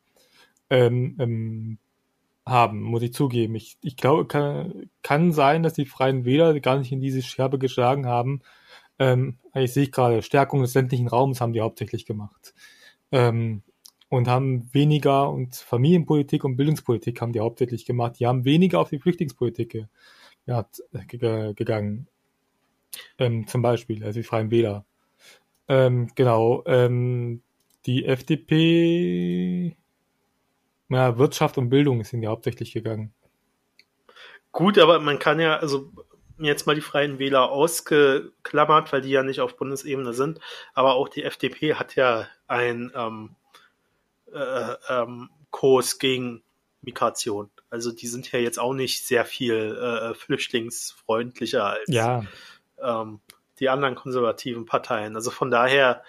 ähm, ähm, haben, muss ich zugeben. Ich, ich glaube, kann, kann sein, dass die Freien Wähler gar nicht in diese Scherbe geschlagen haben. Ähm, ich sehe gerade, Stärkung des ländlichen Raums haben die hauptsächlich gemacht. Ähm, und haben weniger und Familienpolitik und Bildungspolitik haben die hauptsächlich gemacht. Die haben weniger auf die Flüchtlingspolitik ja, gegangen. Ähm, zum Beispiel, also die Freien Wähler. Ähm, genau. Ähm, die FDP ja, Wirtschaft und Bildung sind ja hauptsächlich gegangen. Gut, aber man kann ja, also jetzt mal die Freien Wähler ausgeklammert, weil die ja nicht auf Bundesebene sind, aber auch die FDP hat ja einen ähm, äh, ähm, Kurs gegen Migration. Also die sind ja jetzt auch nicht sehr viel äh, flüchtlingsfreundlicher als ja. ähm, die anderen konservativen Parteien. Also von daher,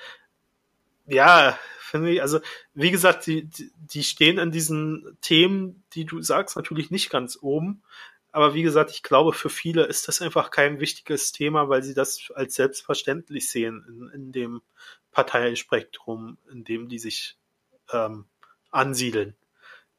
ja, finde ich, also wie gesagt, die, die stehen an diesen Themen, die du sagst, natürlich nicht ganz oben. Aber wie gesagt, ich glaube, für viele ist das einfach kein wichtiges Thema, weil sie das als selbstverständlich sehen in, in dem Parteienspektrum, in dem die sich ähm, ansiedeln.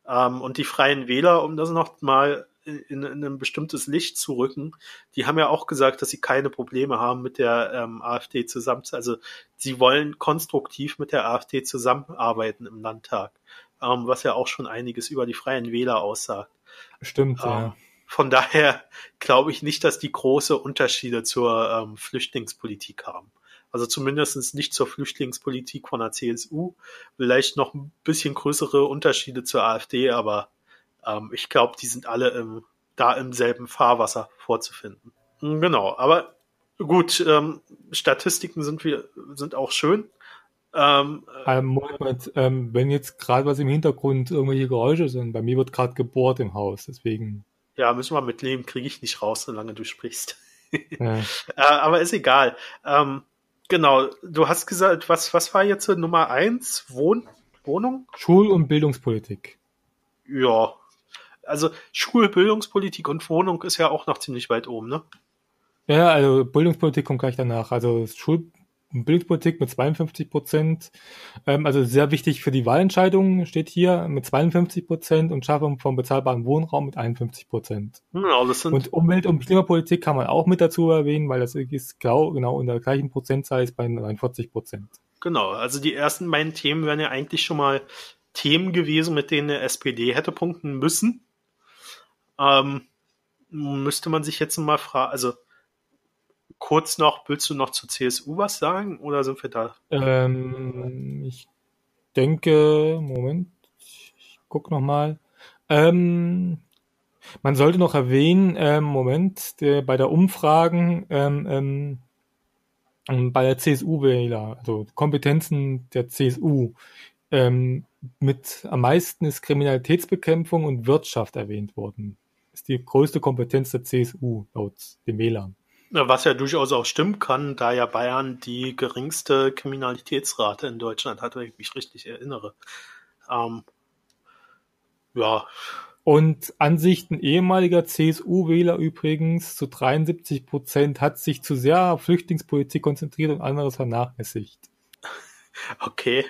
Ähm, und die Freien Wähler, um das noch mal in, in ein bestimmtes Licht zu rücken. Die haben ja auch gesagt, dass sie keine Probleme haben mit der ähm, AfD zusammen. Also sie wollen konstruktiv mit der AfD zusammenarbeiten im Landtag, ähm, was ja auch schon einiges über die Freien Wähler aussagt. Stimmt, ähm, ja. Von daher glaube ich nicht, dass die große Unterschiede zur ähm, Flüchtlingspolitik haben. Also zumindest nicht zur Flüchtlingspolitik von der CSU. Vielleicht noch ein bisschen größere Unterschiede zur AfD, aber ähm, ich glaube, die sind alle im, da im selben Fahrwasser vorzufinden. Hm, genau, aber gut, ähm, Statistiken sind wir sind auch schön. Ähm, ähm, Moment, ähm, wenn jetzt gerade was im Hintergrund irgendwelche Geräusche sind, bei mir wird gerade gebohrt im Haus, deswegen. Ja, müssen wir mitleben, kriege ich nicht raus, solange du sprichst. ja. äh, aber ist egal. Ähm, genau, du hast gesagt, was, was war jetzt Nummer eins? Wohn Wohnung? Schul- und Bildungspolitik. Ja, also Schulbildungspolitik und Wohnung ist ja auch noch ziemlich weit oben, ne? Ja, also Bildungspolitik kommt gleich danach. Also Schul Bildungspolitik mit 52 Prozent, ähm, also sehr wichtig für die Wahlentscheidungen steht hier mit 52 Prozent und Schaffung von bezahlbarem Wohnraum mit 51 Prozent. Ja, das sind und Umwelt- und Klimapolitik kann man auch mit dazu erwähnen, weil das ist genau, genau in der gleichen Prozentzahl ist bei 49 Prozent. Genau, also die ersten beiden Themen wären ja eigentlich schon mal Themen gewesen, mit denen der SPD hätte punkten müssen. Ähm, müsste man sich jetzt mal fragen, also kurz noch, willst du noch zur CSU was sagen oder sind wir da? Ähm, ich denke, Moment, ich guck noch mal. Ähm, man sollte noch erwähnen, ähm, Moment, der, bei der Umfragen ähm, ähm, bei der CSU-Wähler, also Kompetenzen der CSU, ähm, mit am meisten ist Kriminalitätsbekämpfung und Wirtschaft erwähnt worden. Ist die größte Kompetenz der CSU laut den Wählern. Was ja durchaus auch stimmen kann, da ja Bayern die geringste Kriminalitätsrate in Deutschland hat, wenn ich mich richtig erinnere. Ähm, ja. Und Ansichten ehemaliger CSU-Wähler übrigens zu 73 Prozent hat sich zu sehr auf Flüchtlingspolitik konzentriert und anderes vernachlässigt. Okay.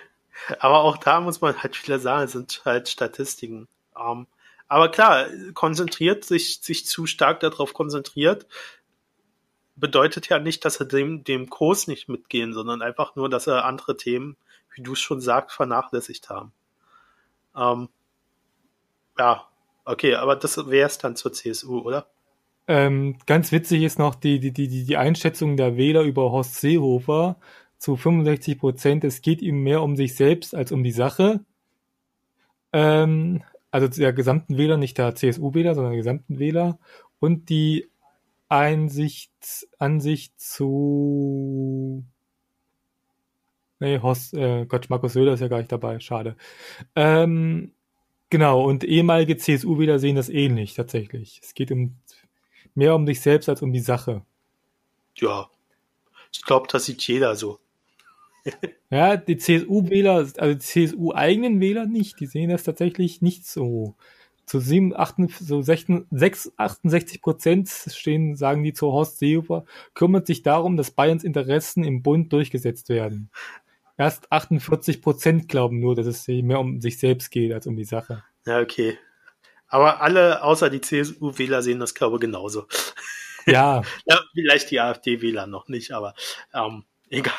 Aber auch da muss man halt wieder sagen, es sind halt Statistiken. Ähm, aber klar, konzentriert, sich, sich zu stark darauf konzentriert, bedeutet ja nicht, dass er dem, dem Kurs nicht mitgehen, sondern einfach nur, dass er andere Themen, wie du es schon sagst, vernachlässigt haben. Ähm, ja, okay, aber das wäre es dann zur CSU, oder? Ähm, ganz witzig ist noch die, die, die, die Einschätzung der Wähler über Horst Seehofer zu 65 Prozent. Es geht ihm mehr um sich selbst als um die Sache. Ähm, also der gesamten Wähler, nicht der CSU-Wähler, sondern der gesamten Wähler. Und die Einsicht, Ansicht zu Nee, Horst, äh, Gott, Markus Söder ist ja gar nicht dabei, schade. Ähm, genau, und ehemalige CSU-Wähler sehen das ähnlich, tatsächlich. Es geht um mehr um dich selbst als um die Sache. Ja, ich glaube, das sieht jeder so. Ja, die CSU-Wähler, also die CSU-eigenen Wähler nicht, die sehen das tatsächlich nicht so. Zu 7, 8, so 16, 6, 68 Prozent stehen, sagen die zu Horst Seehofer, kümmert sich darum, dass Bayerns Interessen im Bund durchgesetzt werden. Erst 48 Prozent glauben nur, dass es mehr um sich selbst geht als um die Sache. Ja, okay. Aber alle außer die CSU-Wähler sehen das, glaube ich, genauso. Ja. ja vielleicht die AfD-Wähler noch nicht, aber ähm, egal.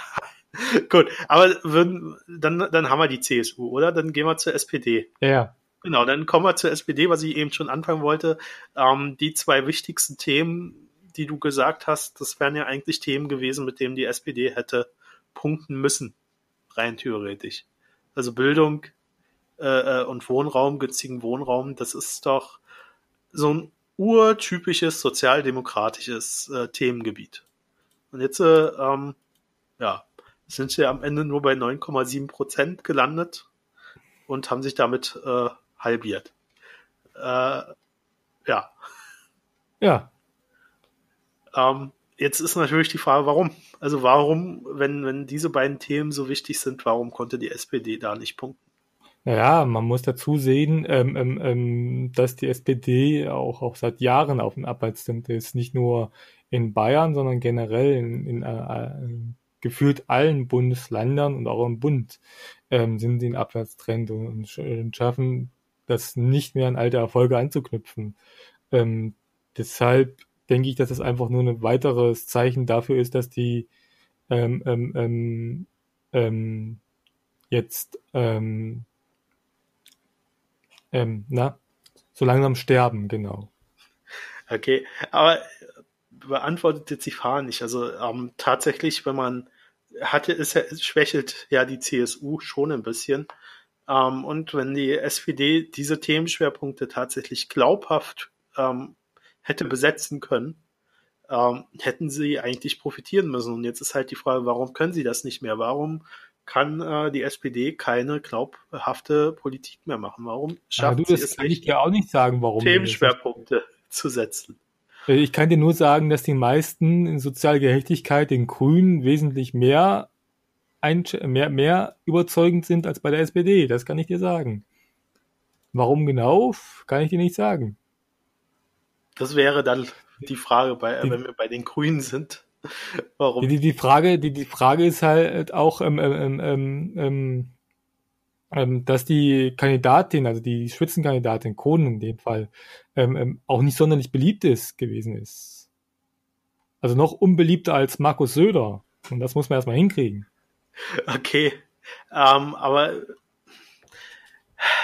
Gut, aber würden, dann, dann haben wir die CSU, oder? Dann gehen wir zur SPD. Ja. Genau, dann kommen wir zur SPD, was ich eben schon anfangen wollte. Ähm, die zwei wichtigsten Themen, die du gesagt hast, das wären ja eigentlich Themen gewesen, mit denen die SPD hätte punkten müssen rein theoretisch. Also Bildung äh, äh, und Wohnraum, günstigen Wohnraum, das ist doch so ein urtypisches sozialdemokratisches äh, Themengebiet. Und jetzt, äh, ähm, ja, sind sie am Ende nur bei 9,7 Prozent gelandet und haben sich damit äh, halbiert. Äh, ja. Ja. Ähm, Jetzt ist natürlich die Frage, warum? Also warum, wenn, wenn diese beiden Themen so wichtig sind, warum konnte die SPD da nicht punkten? Naja, man muss dazu sehen, ähm, ähm, ähm dass die SPD auch, auch seit Jahren auf dem Abwärtstrend ist. Nicht nur in Bayern, sondern generell in, in, äh, in gefühlt allen Bundesländern und auch im Bund ähm, sind sie in Abwärtstrend und, und, schaffen das nicht mehr an alte Erfolge anzuknüpfen. Ähm, deshalb denke ich, dass das einfach nur ein weiteres Zeichen dafür ist, dass die ähm, ähm, ähm, ähm, jetzt ähm, ähm, na, so langsam sterben, genau. Okay, aber beantwortet jetzt die Frage nicht. Also ähm, tatsächlich, wenn man hatte, ist, schwächelt ja die CSU schon ein bisschen. Ähm, und wenn die SPD diese Themenschwerpunkte tatsächlich glaubhaft ähm, hätte besetzen können, ähm, hätten sie eigentlich profitieren müssen. Und jetzt ist halt die Frage, warum können sie das nicht mehr? Warum kann äh, die SPD keine glaubhafte Politik mehr machen? Warum schafft du, sie es kann ich dir auch nicht sagen, warum Themenschwerpunkte zu setzen? Äh, ich kann dir nur sagen, dass die meisten in sozialer Gerechtigkeit den Grünen wesentlich mehr, mehr, mehr überzeugend sind als bei der SPD. Das kann ich dir sagen. Warum genau, kann ich dir nicht sagen. Das wäre dann die Frage, bei, die, wenn wir bei den Grünen sind. Warum? Die, die, Frage, die, die Frage ist halt auch, ähm, ähm, ähm, ähm, dass die Kandidatin, also die Spitzenkandidatin Kohn in dem Fall, ähm, ähm, auch nicht sonderlich beliebt ist gewesen ist. Also noch unbeliebter als Markus Söder. Und das muss man erstmal hinkriegen. Okay. Ähm, aber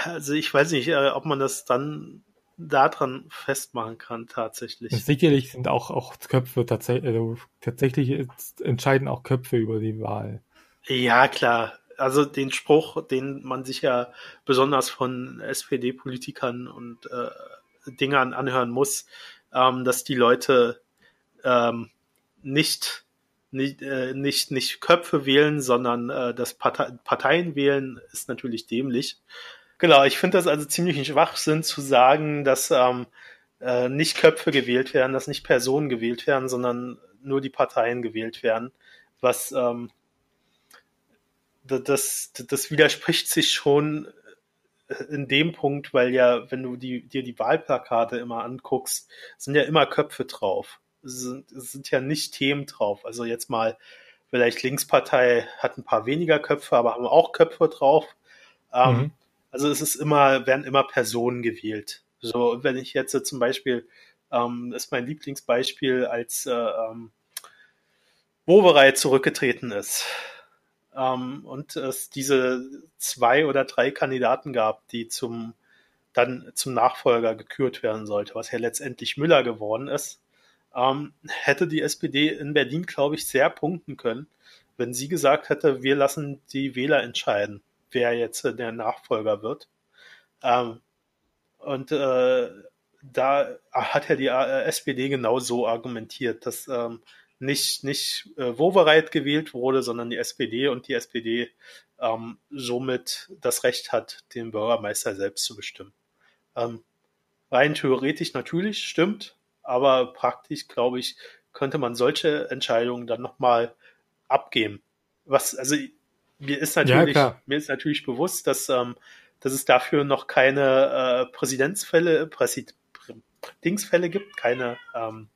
also ich weiß nicht, äh, ob man das dann daran festmachen kann, tatsächlich. Sicherlich sind auch, auch Köpfe tatsächlich, also tatsächlich entscheiden auch Köpfe über die Wahl. Ja, klar. Also den Spruch, den man sich ja besonders von SPD-Politikern und äh, Dingern anhören muss, ähm, dass die Leute ähm, nicht nicht, äh, nicht, nicht Köpfe wählen, sondern äh, das Partei Parteien wählen, ist natürlich dämlich. Genau, ich finde das also ziemlich ein Schwachsinn zu sagen, dass ähm, äh, nicht Köpfe gewählt werden, dass nicht Personen gewählt werden, sondern nur die Parteien gewählt werden, was ähm, das, das widerspricht sich schon in dem Punkt, weil ja, wenn du die, dir die Wahlplakate immer anguckst, sind ja immer Köpfe drauf. Es sind, es sind ja nicht Themen drauf. Also jetzt mal, vielleicht Linkspartei hat ein paar weniger Köpfe, aber haben auch Köpfe drauf. Ähm, mhm. Also es ist immer, werden immer Personen gewählt. So, wenn ich jetzt zum Beispiel, ähm, ist mein Lieblingsbeispiel, als äh, ähm, Woverei zurückgetreten ist ähm, und es diese zwei oder drei Kandidaten gab, die zum dann zum Nachfolger gekürt werden sollte, was ja letztendlich Müller geworden ist, ähm, hätte die SPD in Berlin, glaube ich, sehr punkten können, wenn sie gesagt hätte, wir lassen die Wähler entscheiden, wer jetzt äh, der Nachfolger wird. Ähm, und äh, da hat ja die äh, SPD genau so argumentiert, dass ähm, nicht, nicht äh, Wowereit gewählt wurde, sondern die SPD und die SPD ähm, somit das Recht hat, den Bürgermeister selbst zu bestimmen. Ähm, rein theoretisch natürlich stimmt, aber praktisch, glaube ich, könnte man solche Entscheidungen dann nochmal abgeben. Was, also mir ist natürlich, ja, mir ist natürlich bewusst, dass, ähm, dass es dafür noch keine äh, Präsidentsfälle, Präsid Dingsfälle gibt, keine ähm,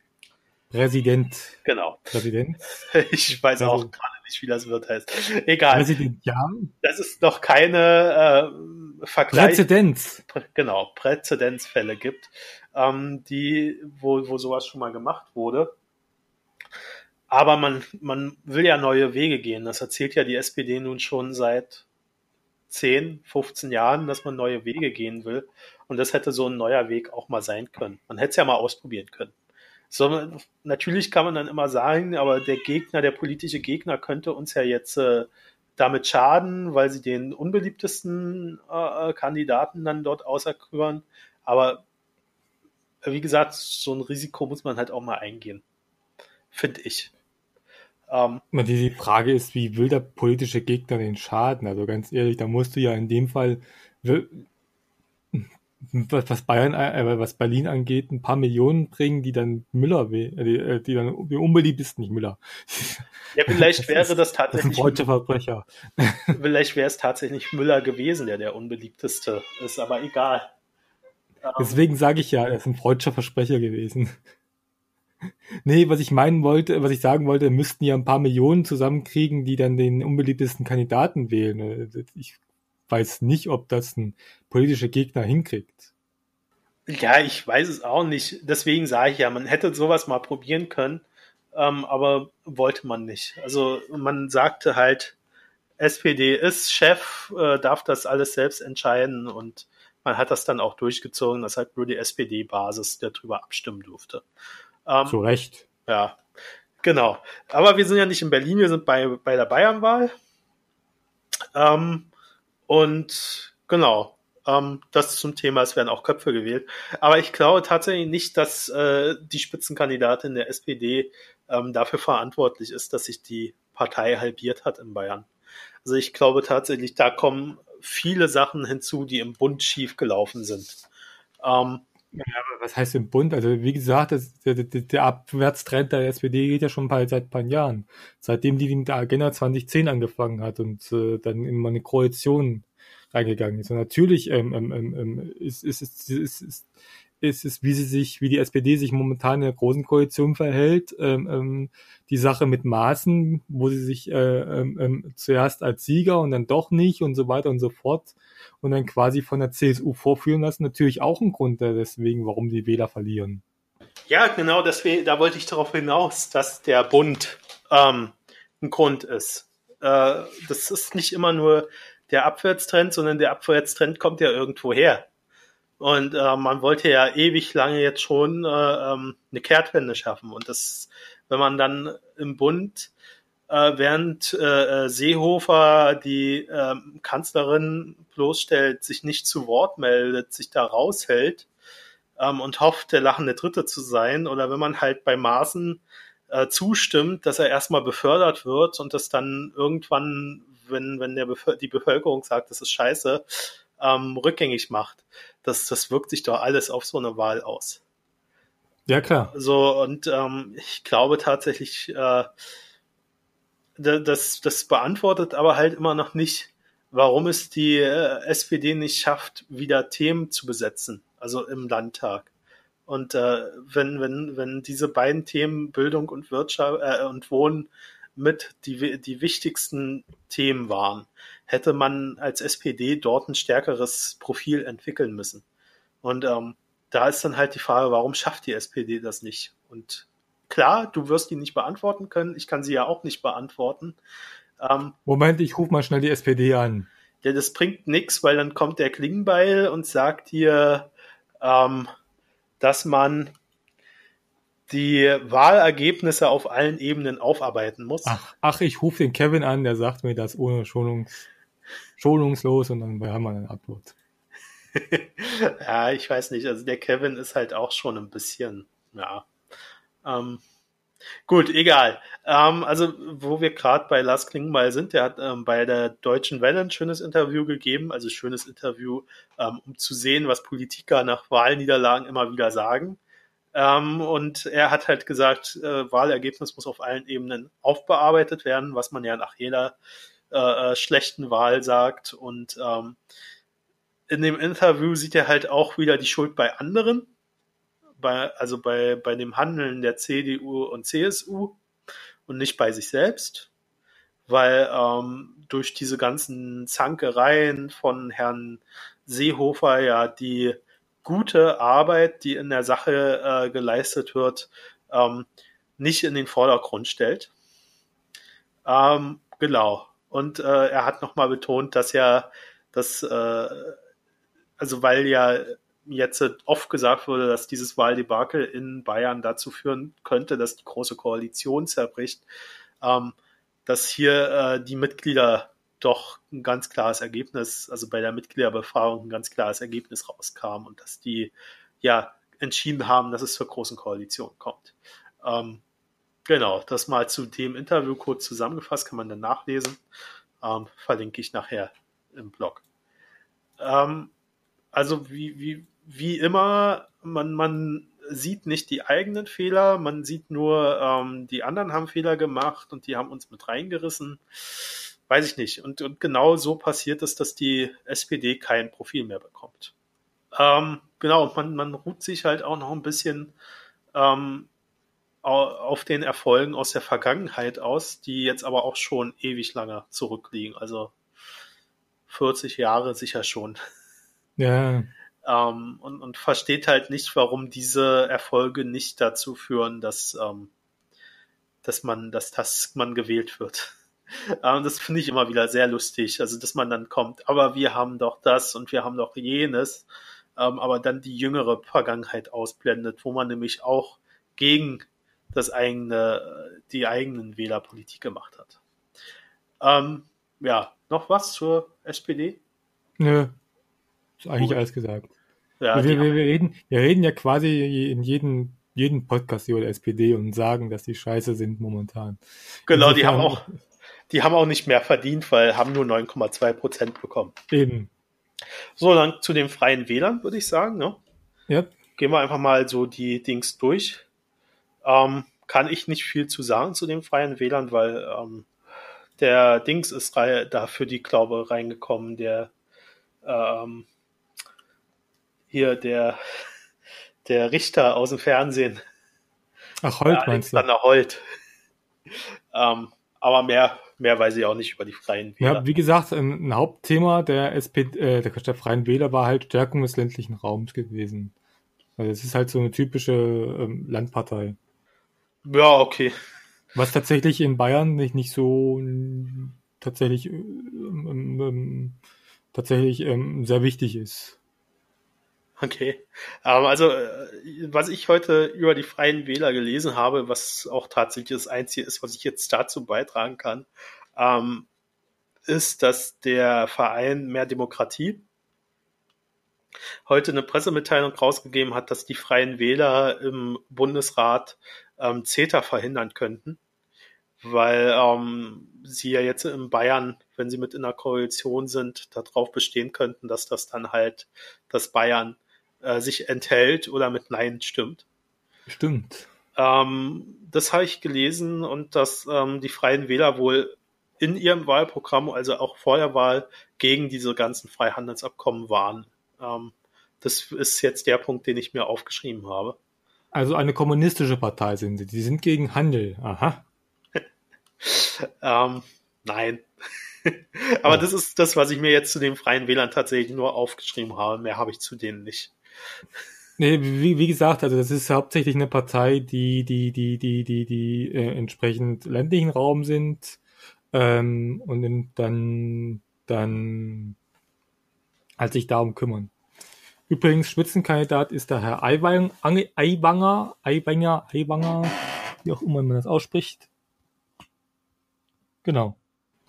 Präsident. Genau. Präsident. Ich weiß also, auch gerade nicht, wie das wird heißt. Egal. Präsident, ja. Das ist noch keine äh, Vergleich. Präzedenz. Genau, Präzedenzfälle gibt, ähm, die, wo, wo sowas schon mal gemacht wurde. Aber man, man will ja neue Wege gehen. Das erzählt ja die SPD nun schon seit 10, 15 Jahren, dass man neue Wege gehen will. Und das hätte so ein neuer Weg auch mal sein können. Man hätte es ja mal ausprobieren können. So, natürlich kann man dann immer sagen, aber der Gegner, der politische Gegner könnte uns ja jetzt äh, damit schaden, weil sie den unbeliebtesten äh, äh Kandidaten dann dort auserküren. Aber wie gesagt, so ein Risiko muss man halt auch mal eingehen. Finde ich. Ähm, die Frage ist, wie will der politische Gegner den schaden? Also ganz ehrlich, da musst du ja in dem Fall was Bayern, äh, was Berlin angeht, ein paar Millionen bringen, die dann Müller, äh, die, äh, die dann die unbeliebtesten, nicht Müller. Ja, vielleicht wäre das, das tatsächlich. Das ein Verbrecher. Vielleicht wäre es tatsächlich Müller gewesen, der der unbeliebteste ist, aber egal. Ähm, Deswegen sage ich ja, er ist ein freudscher Versprecher gewesen. Nee, was ich meinen wollte, was ich sagen wollte, müssten ja ein paar Millionen zusammenkriegen, die dann den unbeliebtesten Kandidaten wählen. Ich weiß nicht, ob das ein politischer Gegner hinkriegt. Ja, ich weiß es auch nicht. Deswegen sage ich ja, man hätte sowas mal probieren können, ähm, aber wollte man nicht. Also man sagte halt, SPD ist Chef, äh, darf das alles selbst entscheiden und man hat das dann auch durchgezogen, dass halt nur die SPD-Basis darüber abstimmen durfte. Ähm, Zu Recht. Ja, genau. Aber wir sind ja nicht in Berlin, wir sind bei, bei der Bayernwahl. Ähm, und genau, ähm, das zum Thema, es werden auch Köpfe gewählt. Aber ich glaube tatsächlich nicht, dass äh, die Spitzenkandidatin der SPD ähm, dafür verantwortlich ist, dass sich die Partei halbiert hat in Bayern. Also ich glaube tatsächlich, da kommen viele Sachen hinzu, die im Bund schief gelaufen sind. Ähm, ja, aber was heißt im Bund? Also wie gesagt, das, der, der, der Abwärtstrend der SPD geht ja schon ein seit ein paar Jahren. Seitdem die mit der Agenda 2010 angefangen hat und äh, dann in eine Koalition reingegangen ist. Und natürlich ähm, ähm, ähm, ähm ist, ist, ist, ist, ist, ist, ist, wie sie sich, wie die SPD sich momentan in der großen Koalition verhält, ähm, ähm, die Sache mit Maßen, wo sie sich äh, ähm, ähm, zuerst als Sieger und dann doch nicht und so weiter und so fort und dann quasi von der CSU vorführen lassen, natürlich auch ein Grund deswegen, warum die Wähler verlieren. Ja, genau, deswegen, da wollte ich darauf hinaus, dass der Bund ähm, ein Grund ist. Äh, das ist nicht immer nur der Abwärtstrend, sondern der Abwärtstrend kommt ja irgendwo her. Und äh, man wollte ja ewig lange jetzt schon äh, ähm, eine Kehrtwende schaffen. Und das, wenn man dann im Bund, äh, während äh, äh Seehofer die äh, Kanzlerin bloßstellt, sich nicht zu Wort meldet, sich da raushält ähm, und hofft, der lachende Dritte zu sein, oder wenn man halt bei Maßen äh, zustimmt, dass er erstmal befördert wird und das dann irgendwann, wenn, wenn der Bevölker die Bevölkerung sagt, das ist scheiße, ähm, rückgängig macht das, das wirkt sich doch alles auf so eine Wahl aus. Ja, klar. So, und ähm, ich glaube tatsächlich, äh, das, das beantwortet aber halt immer noch nicht, warum es die äh, SPD nicht schafft, wieder Themen zu besetzen, also im Landtag. Und äh, wenn, wenn, wenn diese beiden Themen Bildung und Wirtschaft äh, und Wohnen mit die, die wichtigsten Themen waren, hätte man als SPD dort ein stärkeres Profil entwickeln müssen. Und ähm, da ist dann halt die Frage, warum schafft die SPD das nicht? Und klar, du wirst die nicht beantworten können. Ich kann sie ja auch nicht beantworten. Ähm, Moment, ich rufe mal schnell die SPD an. Ja, das bringt nichts, weil dann kommt der Klingenbeil und sagt dir, ähm, dass man die Wahlergebnisse auf allen Ebenen aufarbeiten muss. Ach, ach ich rufe den Kevin an, der sagt mir das ohne Schonungs, schonungslos und dann haben wir eine Antwort. ja, ich weiß nicht. Also der Kevin ist halt auch schon ein bisschen, ja. Ähm, gut, egal. Ähm, also, wo wir gerade bei Lars Klingbeil sind, der hat ähm, bei der Deutschen Welle ein schönes Interview gegeben, also schönes Interview, ähm, um zu sehen, was Politiker nach Wahlniederlagen immer wieder sagen. Ähm, und er hat halt gesagt, äh, Wahlergebnis muss auf allen Ebenen aufbearbeitet werden, was man ja nach jeder äh, äh, schlechten Wahl sagt. Und ähm, in dem Interview sieht er halt auch wieder die Schuld bei anderen, bei, also bei, bei dem Handeln der CDU und CSU und nicht bei sich selbst, weil ähm, durch diese ganzen Zankereien von Herrn Seehofer ja die gute Arbeit, die in der Sache äh, geleistet wird, ähm, nicht in den Vordergrund stellt. Ähm, genau. Und äh, er hat nochmal betont, dass ja das, äh, also weil ja jetzt oft gesagt wurde, dass dieses Wahldebakel in Bayern dazu führen könnte, dass die große Koalition zerbricht, ähm, dass hier äh, die Mitglieder doch ein ganz klares Ergebnis, also bei der Mitgliederbefragung ein ganz klares Ergebnis rauskam und dass die ja entschieden haben, dass es zur großen Koalition kommt. Ähm, genau, das mal zu dem Interview kurz zusammengefasst, kann man dann nachlesen. Ähm, verlinke ich nachher im Blog. Ähm, also wie, wie, wie immer, man, man sieht nicht die eigenen Fehler, man sieht nur, ähm, die anderen haben Fehler gemacht und die haben uns mit reingerissen weiß ich nicht. Und, und genau so passiert es, dass die SPD kein Profil mehr bekommt. Ähm, genau, man, man ruht sich halt auch noch ein bisschen ähm, auf den Erfolgen aus der Vergangenheit aus, die jetzt aber auch schon ewig lange zurückliegen. Also 40 Jahre sicher schon. Ja. Ähm, und, und versteht halt nicht, warum diese Erfolge nicht dazu führen, dass, ähm, dass man, dass das man gewählt wird. Ähm, das finde ich immer wieder sehr lustig. Also, dass man dann kommt, aber wir haben doch das und wir haben doch jenes, ähm, aber dann die jüngere Vergangenheit ausblendet, wo man nämlich auch gegen das eigene, die eigenen Wählerpolitik gemacht hat. Ähm, ja, noch was zur SPD? Nö, ist eigentlich Gut. alles gesagt. Ja, wir, wir, wir, reden, wir reden ja quasi in jedem, jedem Podcast über die SPD und sagen, dass die scheiße sind momentan. Genau, Insofern, die haben auch die haben auch nicht mehr verdient, weil haben nur 9,2 Prozent bekommen. Eben. So, dann zu den freien Wählern, würde ich sagen. Ne? Ja. Gehen wir einfach mal so die Dings durch. Ähm, kann ich nicht viel zu sagen zu den freien Wählern, weil ähm, der Dings ist da für die Glaube reingekommen, der ähm, hier der der Richter aus dem Fernsehen. Ach, Holt ja, meinst du? Holt. ähm, aber mehr mehr weiß ich auch nicht über die Freien Wähler. Ja, wie gesagt, ein, ein Hauptthema der, SP, äh, der, der Freien Wähler war halt Stärkung des ländlichen Raums gewesen. Also es ist halt so eine typische ähm, Landpartei. Ja, okay. Was tatsächlich in Bayern nicht, nicht so tatsächlich ähm, ähm, tatsächlich ähm, sehr wichtig ist. Okay. Ähm, also, äh, was ich heute über die Freien Wähler gelesen habe, was auch tatsächlich das Einzige ist, was ich jetzt dazu beitragen kann, ähm, ist, dass der Verein Mehr Demokratie heute eine Pressemitteilung rausgegeben hat, dass die Freien Wähler im Bundesrat ähm, CETA verhindern könnten, weil ähm, sie ja jetzt in Bayern, wenn sie mit in der Koalition sind, darauf bestehen könnten, dass das dann halt, dass Bayern äh, sich enthält oder mit Nein stimmt. Stimmt. Ähm, das habe ich gelesen und dass ähm, die Freien Wähler wohl in ihrem Wahlprogramm, also auch vor der Wahl, gegen diese ganzen Freihandelsabkommen waren. Ähm, das ist jetzt der Punkt, den ich mir aufgeschrieben habe. Also eine kommunistische Partei sind sie. Die sind gegen Handel. Aha. ähm, nein. Aber ja. das ist das, was ich mir jetzt zu den Freien Wählern tatsächlich nur aufgeschrieben habe. Mehr habe ich zu denen nicht. Nee, wie, wie gesagt, also das ist hauptsächlich eine Partei, die, die, die, die, die, die äh, entsprechend ländlichen Raum sind ähm, und dann, dann halt sich darum kümmern. Übrigens, Spitzenkandidat ist der Herr Eiwanger, Eiwanger, Eiwanger, Eiwanger, wie auch immer man das ausspricht. Genau.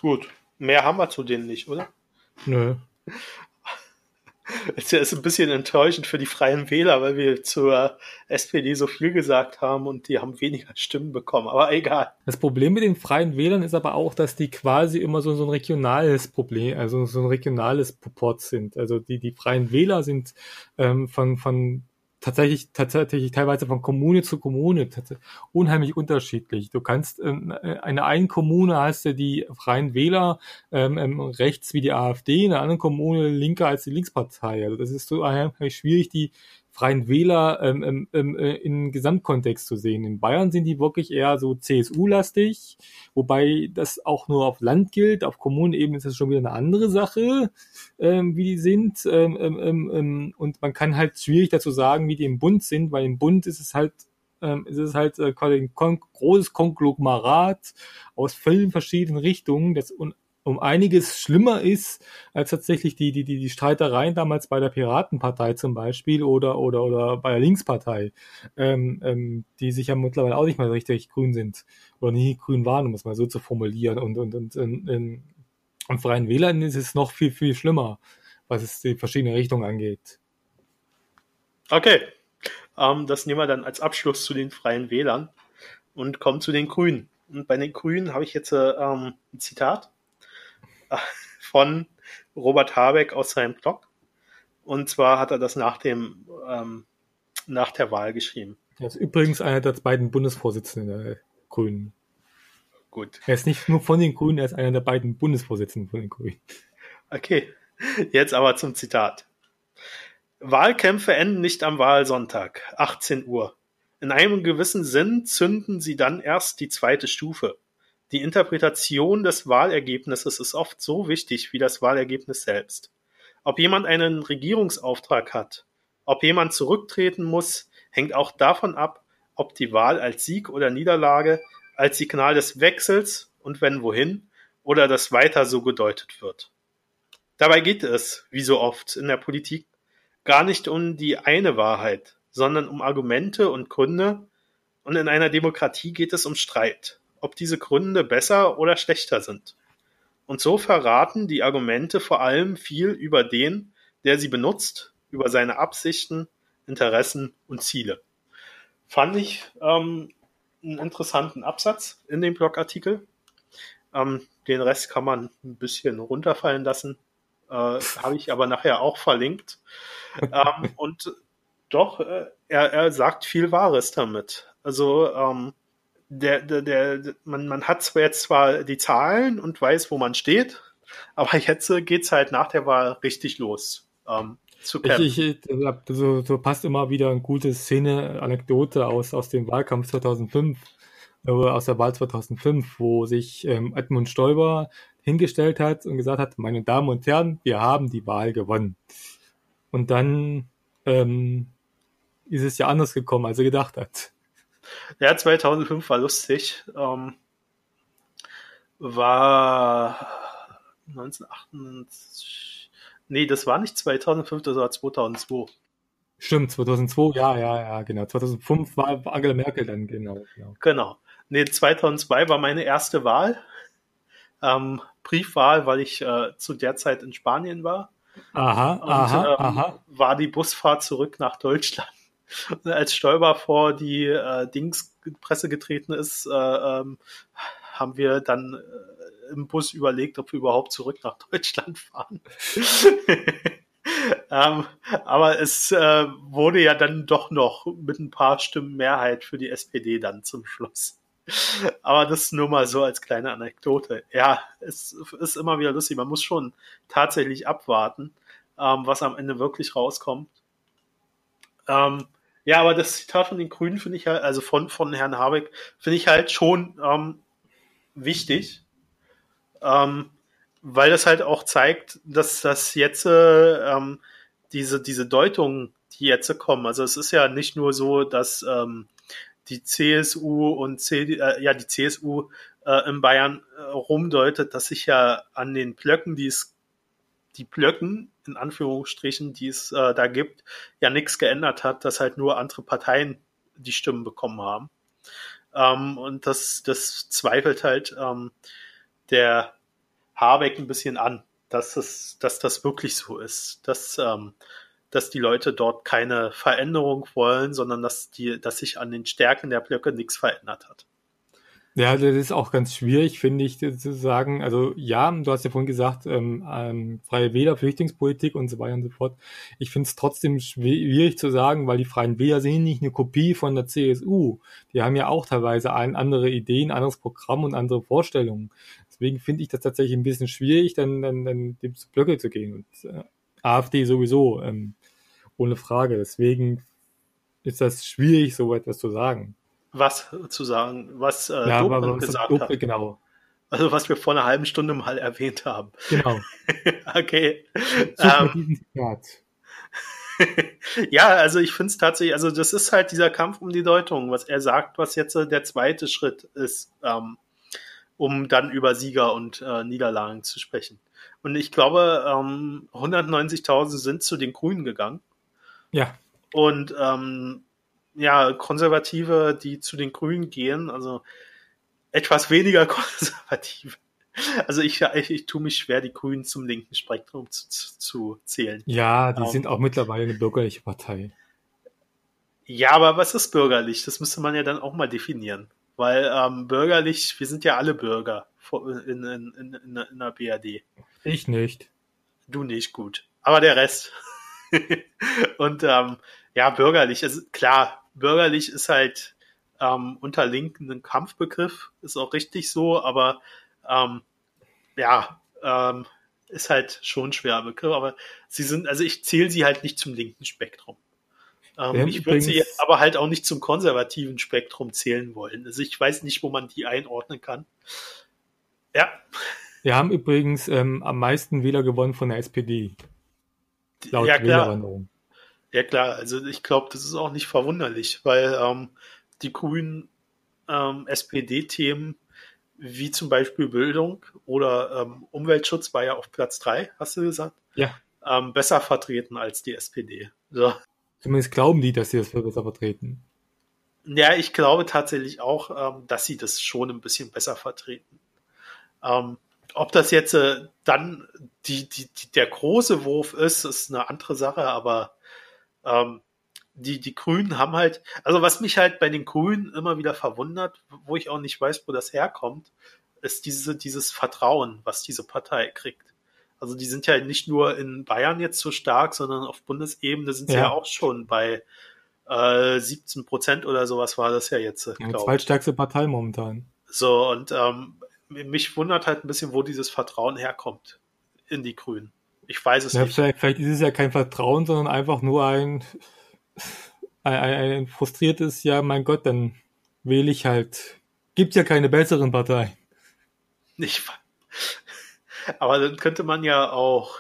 Gut. Mehr haben wir zu denen nicht, oder? Nö. Es ist ein bisschen enttäuschend für die Freien Wähler, weil wir zur SPD so viel gesagt haben und die haben weniger Stimmen bekommen, aber egal. Das Problem mit den Freien Wählern ist aber auch, dass die quasi immer so, so ein regionales Problem, also so ein regionales Proport sind. Also die, die Freien Wähler sind ähm, von, von tatsächlich, tatsächlich teilweise von Kommune zu Kommune unheimlich unterschiedlich. Du kannst ähm, eine einen Kommune hast du die Freien Wähler ähm, ähm, rechts wie die AfD, in einer anderen Kommune linker als die Linkspartei. Also das ist so unheimlich schwierig, die Freien Wähler ähm, ähm, ähm, äh, im Gesamtkontext zu sehen. In Bayern sind die wirklich eher so CSU-lastig, wobei das auch nur auf Land gilt. Auf Kommunenebene ist das schon wieder eine andere Sache, ähm, wie die sind. Ähm, ähm, ähm, ähm und man kann halt schwierig dazu sagen, wie die im Bund sind, weil im Bund ist es halt ähm, ist es halt äh, ein kon großes Konglomerat aus vielen verschiedenen Richtungen, das um einiges schlimmer ist als tatsächlich die, die, die, die Streitereien damals bei der Piratenpartei zum Beispiel oder, oder, oder bei der Linkspartei, ähm, ähm, die sich ja mittlerweile auch nicht mehr richtig grün sind oder nie grün waren, um es mal so zu formulieren. Und, und, und in, in, in Freien Wählern ist es noch viel, viel schlimmer, was es die verschiedenen Richtungen angeht. Okay, ähm, das nehmen wir dann als Abschluss zu den Freien Wählern und kommen zu den Grünen. Und bei den Grünen habe ich jetzt äh, ähm, ein Zitat von Robert Habeck aus seinem Blog. Und zwar hat er das nach dem ähm, nach der Wahl geschrieben. Er ist übrigens einer der beiden Bundesvorsitzenden der Grünen. Gut. Er ist nicht nur von den Grünen, er ist einer der beiden Bundesvorsitzenden von den Grünen. Okay, jetzt aber zum Zitat. Wahlkämpfe enden nicht am Wahlsonntag, 18 Uhr. In einem gewissen Sinn zünden sie dann erst die zweite Stufe. Die Interpretation des Wahlergebnisses ist oft so wichtig wie das Wahlergebnis selbst. Ob jemand einen Regierungsauftrag hat, ob jemand zurücktreten muss, hängt auch davon ab, ob die Wahl als Sieg oder Niederlage, als Signal des Wechsels und wenn wohin oder das weiter so gedeutet wird. Dabei geht es, wie so oft in der Politik, gar nicht um die eine Wahrheit, sondern um Argumente und Gründe, und in einer Demokratie geht es um Streit ob diese Gründe besser oder schlechter sind. Und so verraten die Argumente vor allem viel über den, der sie benutzt, über seine Absichten, Interessen und Ziele. Fand ich ähm, einen interessanten Absatz in dem Blogartikel. Ähm, den Rest kann man ein bisschen runterfallen lassen. Äh, Habe ich aber nachher auch verlinkt. ähm, und doch, äh, er, er sagt viel Wahres damit. Also ähm, der, der, der, man, man hat zwar jetzt zwar die Zahlen und weiß, wo man steht, aber jetzt geht's halt nach der Wahl richtig los. Ähm, zu ich, ich, so, so passt immer wieder eine gute Szene, Anekdote aus, aus dem Wahlkampf 2005, äh, aus der Wahl 2005, wo sich ähm, Edmund Stoiber hingestellt hat und gesagt hat, meine Damen und Herren, wir haben die Wahl gewonnen. Und dann ähm, ist es ja anders gekommen, als er gedacht hat. Ja, 2005 war lustig. Ähm, war 1998. Nee, das war nicht 2005, das war 2002. Stimmt, 2002, ja, ja, ja, genau. 2005 war Angela Merkel dann, genau. Genau. genau. Nee, 2002 war meine erste Wahl. Ähm, Briefwahl, weil ich äh, zu der Zeit in Spanien war. Aha, und, aha, ähm, aha. War die Busfahrt zurück nach Deutschland. als Stoiber vor die äh, Dingspresse getreten ist, äh, ähm, haben wir dann äh, im Bus überlegt, ob wir überhaupt zurück nach Deutschland fahren. ähm, aber es äh, wurde ja dann doch noch mit ein paar Stimmen Mehrheit für die SPD dann zum Schluss. Aber das nur mal so als kleine Anekdote. Ja, es ist immer wieder lustig. Man muss schon tatsächlich abwarten, ähm, was am Ende wirklich rauskommt. Ähm, ja, aber das Zitat von den Grünen finde ich halt, also von, von Herrn Habeck, finde ich halt schon ähm, wichtig. Ähm, weil das halt auch zeigt, dass das jetzt ähm, diese, diese Deutungen, die jetzt kommen, also es ist ja nicht nur so, dass ähm, die CSU und CD, äh, ja, die CSU äh, in Bayern äh, rumdeutet, dass sich ja an den Blöcken, die es, die Blöcken, in Anführungsstrichen, die es äh, da gibt, ja nichts geändert hat, dass halt nur andere Parteien die Stimmen bekommen haben. Ähm, und das, das zweifelt halt ähm, der Habeck ein bisschen an, dass, es, dass das wirklich so ist, dass, ähm, dass die Leute dort keine Veränderung wollen, sondern dass, die, dass sich an den Stärken der Blöcke nichts verändert hat. Ja, das ist auch ganz schwierig, finde ich, zu sagen. Also ja, du hast ja vorhin gesagt, ähm, ähm, freie Wähler, Flüchtlingspolitik und so weiter und so fort. Ich finde es trotzdem schwierig zu sagen, weil die Freien Wähler sind nicht eine Kopie von der CSU. Die haben ja auch teilweise ein, andere Ideen, anderes Programm und andere Vorstellungen. Deswegen finde ich das tatsächlich ein bisschen schwierig, dann, dann, dann dem zu Blöcke zu gehen. Und äh, AfD sowieso, ähm, ohne Frage. Deswegen ist das schwierig, so etwas zu sagen. Was zu sagen, was äh, ja, Dobrindt gesagt Dobre, hat. Genau. Also was wir vor einer halben Stunde mal erwähnt haben. Genau. okay. Ähm, ja, also ich finde es tatsächlich, also das ist halt dieser Kampf um die Deutung, was er sagt, was jetzt äh, der zweite Schritt ist. Ähm, um dann über Sieger und äh, Niederlagen zu sprechen. Und ich glaube, ähm, 190.000 sind zu den Grünen gegangen. Ja. Und ähm, ja, Konservative, die zu den Grünen gehen, also etwas weniger Konservative. Also ich, ich, ich tue mich schwer, die Grünen zum linken Spektrum zu, zu, zu zählen. Ja, die um, ähm, sind auch mittlerweile eine bürgerliche Partei. Ja, aber was ist bürgerlich? Das müsste man ja dann auch mal definieren. Weil ähm, bürgerlich, wir sind ja alle Bürger in, in, in, in, in der BRD. Ich nicht. Du nicht, gut. Aber der Rest. und ähm, ja, bürgerlich, also klar, bürgerlich ist halt ähm, unter Linken ein Kampfbegriff, ist auch richtig so, aber ähm, ja, ähm, ist halt schon ein schwerer Begriff, aber sie sind, also ich zähle sie halt nicht zum linken Spektrum. Ähm, ich würde sie aber halt auch nicht zum konservativen Spektrum zählen wollen. Also ich weiß nicht, wo man die einordnen kann. Ja. Wir haben übrigens ähm, am meisten Wähler gewonnen von der SPD. Laut ja, klar. Ja klar, also ich glaube, das ist auch nicht verwunderlich, weil ähm, die grünen ähm, SPD-Themen wie zum Beispiel Bildung oder ähm, Umweltschutz war ja auf Platz drei, hast du gesagt? Ja. Ähm, besser vertreten als die SPD. So. Zumindest glauben die, dass sie das besser vertreten. Ja, ich glaube tatsächlich auch, ähm, dass sie das schon ein bisschen besser vertreten. Ähm, ob das jetzt äh, dann die, die, die, der große Wurf ist, ist eine andere Sache, aber ähm, die, die Grünen haben halt, also was mich halt bei den Grünen immer wieder verwundert, wo ich auch nicht weiß, wo das herkommt, ist diese, dieses Vertrauen, was diese Partei kriegt. Also die sind ja nicht nur in Bayern jetzt so stark, sondern auf Bundesebene sind sie ja, ja auch schon bei äh, 17 Prozent oder sowas war das ja jetzt. Ja, zweitstärkste Partei momentan. So, und ähm, mich wundert halt ein bisschen, wo dieses Vertrauen herkommt in die Grünen. Ich weiß es ja, nicht. Vielleicht, vielleicht, ist es ja kein Vertrauen, sondern einfach nur ein, ein, ein frustriertes, ja, mein Gott, dann wähle ich halt. Gibt ja keine besseren Parteien. Ich, aber dann könnte man ja auch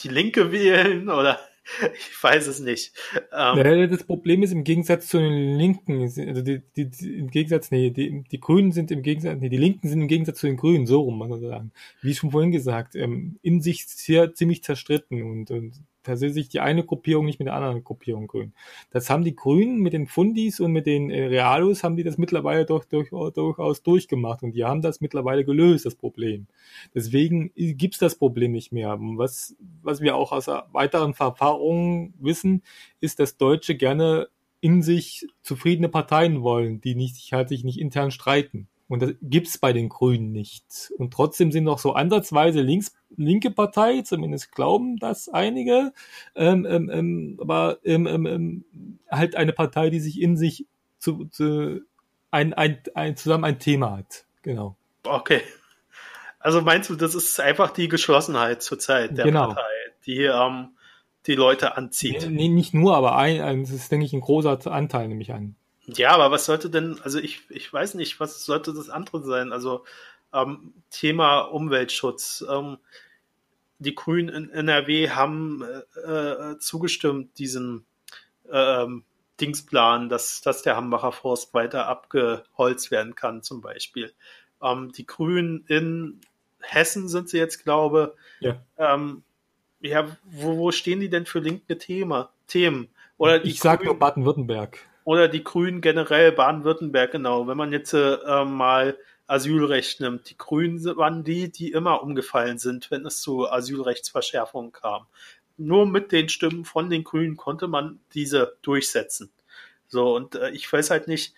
die Linke wählen oder ich weiß es nicht. Ähm, das Problem ist im Gegensatz zu den Linken, also die, die, die, im Gegensatz, nee, die, die Grünen sind im Gegensatz, nee, die Linken sind im Gegensatz zu den Grünen, so rum, man sagen. Wie schon vorhin gesagt, ähm, in sich sehr ziemlich zerstritten und, und tatsächlich die eine Gruppierung nicht mit der anderen Gruppierung grün. Das haben die Grünen mit den Fundis und mit den äh, Realos haben die das mittlerweile doch, durch, durchaus durchgemacht und die haben das mittlerweile gelöst, das Problem. Deswegen gibt's das Problem nicht mehr. Was, was wir auch aus weiteren Erfahrungen wissen, ist, dass Deutsche gerne in sich zufriedene Parteien wollen, die nicht, halt sich nicht intern streiten. Und das gibt's bei den Grünen nicht. Und trotzdem sind noch so ansatzweise links, linke Partei, zumindest glauben das einige, ähm, ähm, ähm, aber ähm, ähm, ähm, halt eine Partei, die sich in sich zu, zu ein, ein, ein, zusammen ein Thema hat. Genau. Okay. Also meinst du, das ist einfach die Geschlossenheit zurzeit der genau. Partei, die ähm, die Leute anzieht? Nee, nicht nur, aber ein, ein, das ist, denke ich, ein großer Anteil, nehme ich an. Ja, aber was sollte denn, also ich, ich weiß nicht, was sollte das andere sein? Also ähm, Thema Umweltschutz. Ähm, die Grünen in NRW haben äh, äh, zugestimmt, diesen ähm, Dingsplan, dass, dass der Hambacher Forst weiter abgeholzt werden kann, zum Beispiel. Ähm, die Grünen in Hessen sind sie jetzt, glaube ja. Ähm, ja, wo, wo stehen die denn für linke Thema, Themen? Oder ich sage nur Baden-Württemberg oder die Grünen generell, Baden-Württemberg, genau. Wenn man jetzt äh, mal Asylrecht nimmt, die Grünen waren die, die immer umgefallen sind, wenn es zu Asylrechtsverschärfungen kam. Nur mit den Stimmen von den Grünen konnte man diese durchsetzen. So, und äh, ich weiß halt nicht,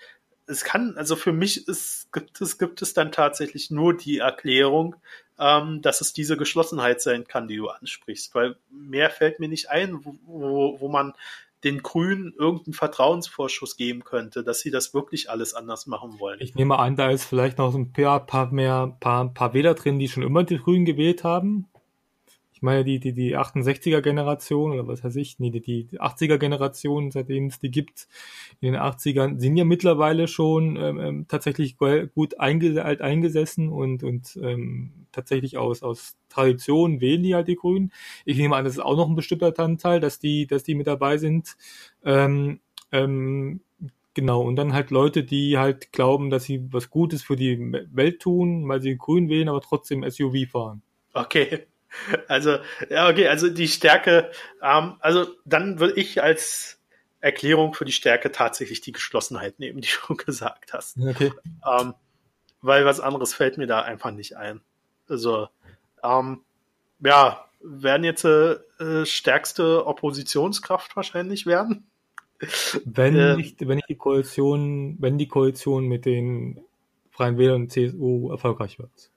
es kann, also für mich ist, gibt es, gibt es dann tatsächlich nur die Erklärung, ähm, dass es diese Geschlossenheit sein kann, die du ansprichst, weil mehr fällt mir nicht ein, wo, wo, wo man den Grünen irgendeinen Vertrauensvorschuss geben könnte, dass sie das wirklich alles anders machen wollen. Ich nehme an, da ist vielleicht noch ein paar, paar mehr, paar, paar Wähler drin, die schon immer die Grünen gewählt haben ich meine, die, die, die 68er Generation oder was weiß ich, nee, die, die 80er Generation, seitdem es die gibt, in den 80ern, sind ja mittlerweile schon ähm, ähm tatsächlich gut einge alt eingesessen und, und ähm, tatsächlich aus, aus Tradition wählen die halt die Grünen. Ich nehme an, das ist auch noch ein bestimmter Teil, dass die, dass die mit dabei sind. Ähm, ähm, Genau, und dann halt Leute, die halt glauben, dass sie was Gutes für die Welt tun, weil sie grün wählen, aber trotzdem SUV fahren. Okay. Also, ja, okay, also die Stärke, ähm, also dann würde ich als Erklärung für die Stärke tatsächlich die Geschlossenheit nehmen, die du gesagt hast. Okay. Ähm, weil was anderes fällt mir da einfach nicht ein. Also, ähm, ja, werden jetzt äh, stärkste Oppositionskraft wahrscheinlich werden. Wenn äh, nicht, wenn nicht die Koalition, wenn die Koalition mit den Freien Wählern und CSU erfolgreich wird.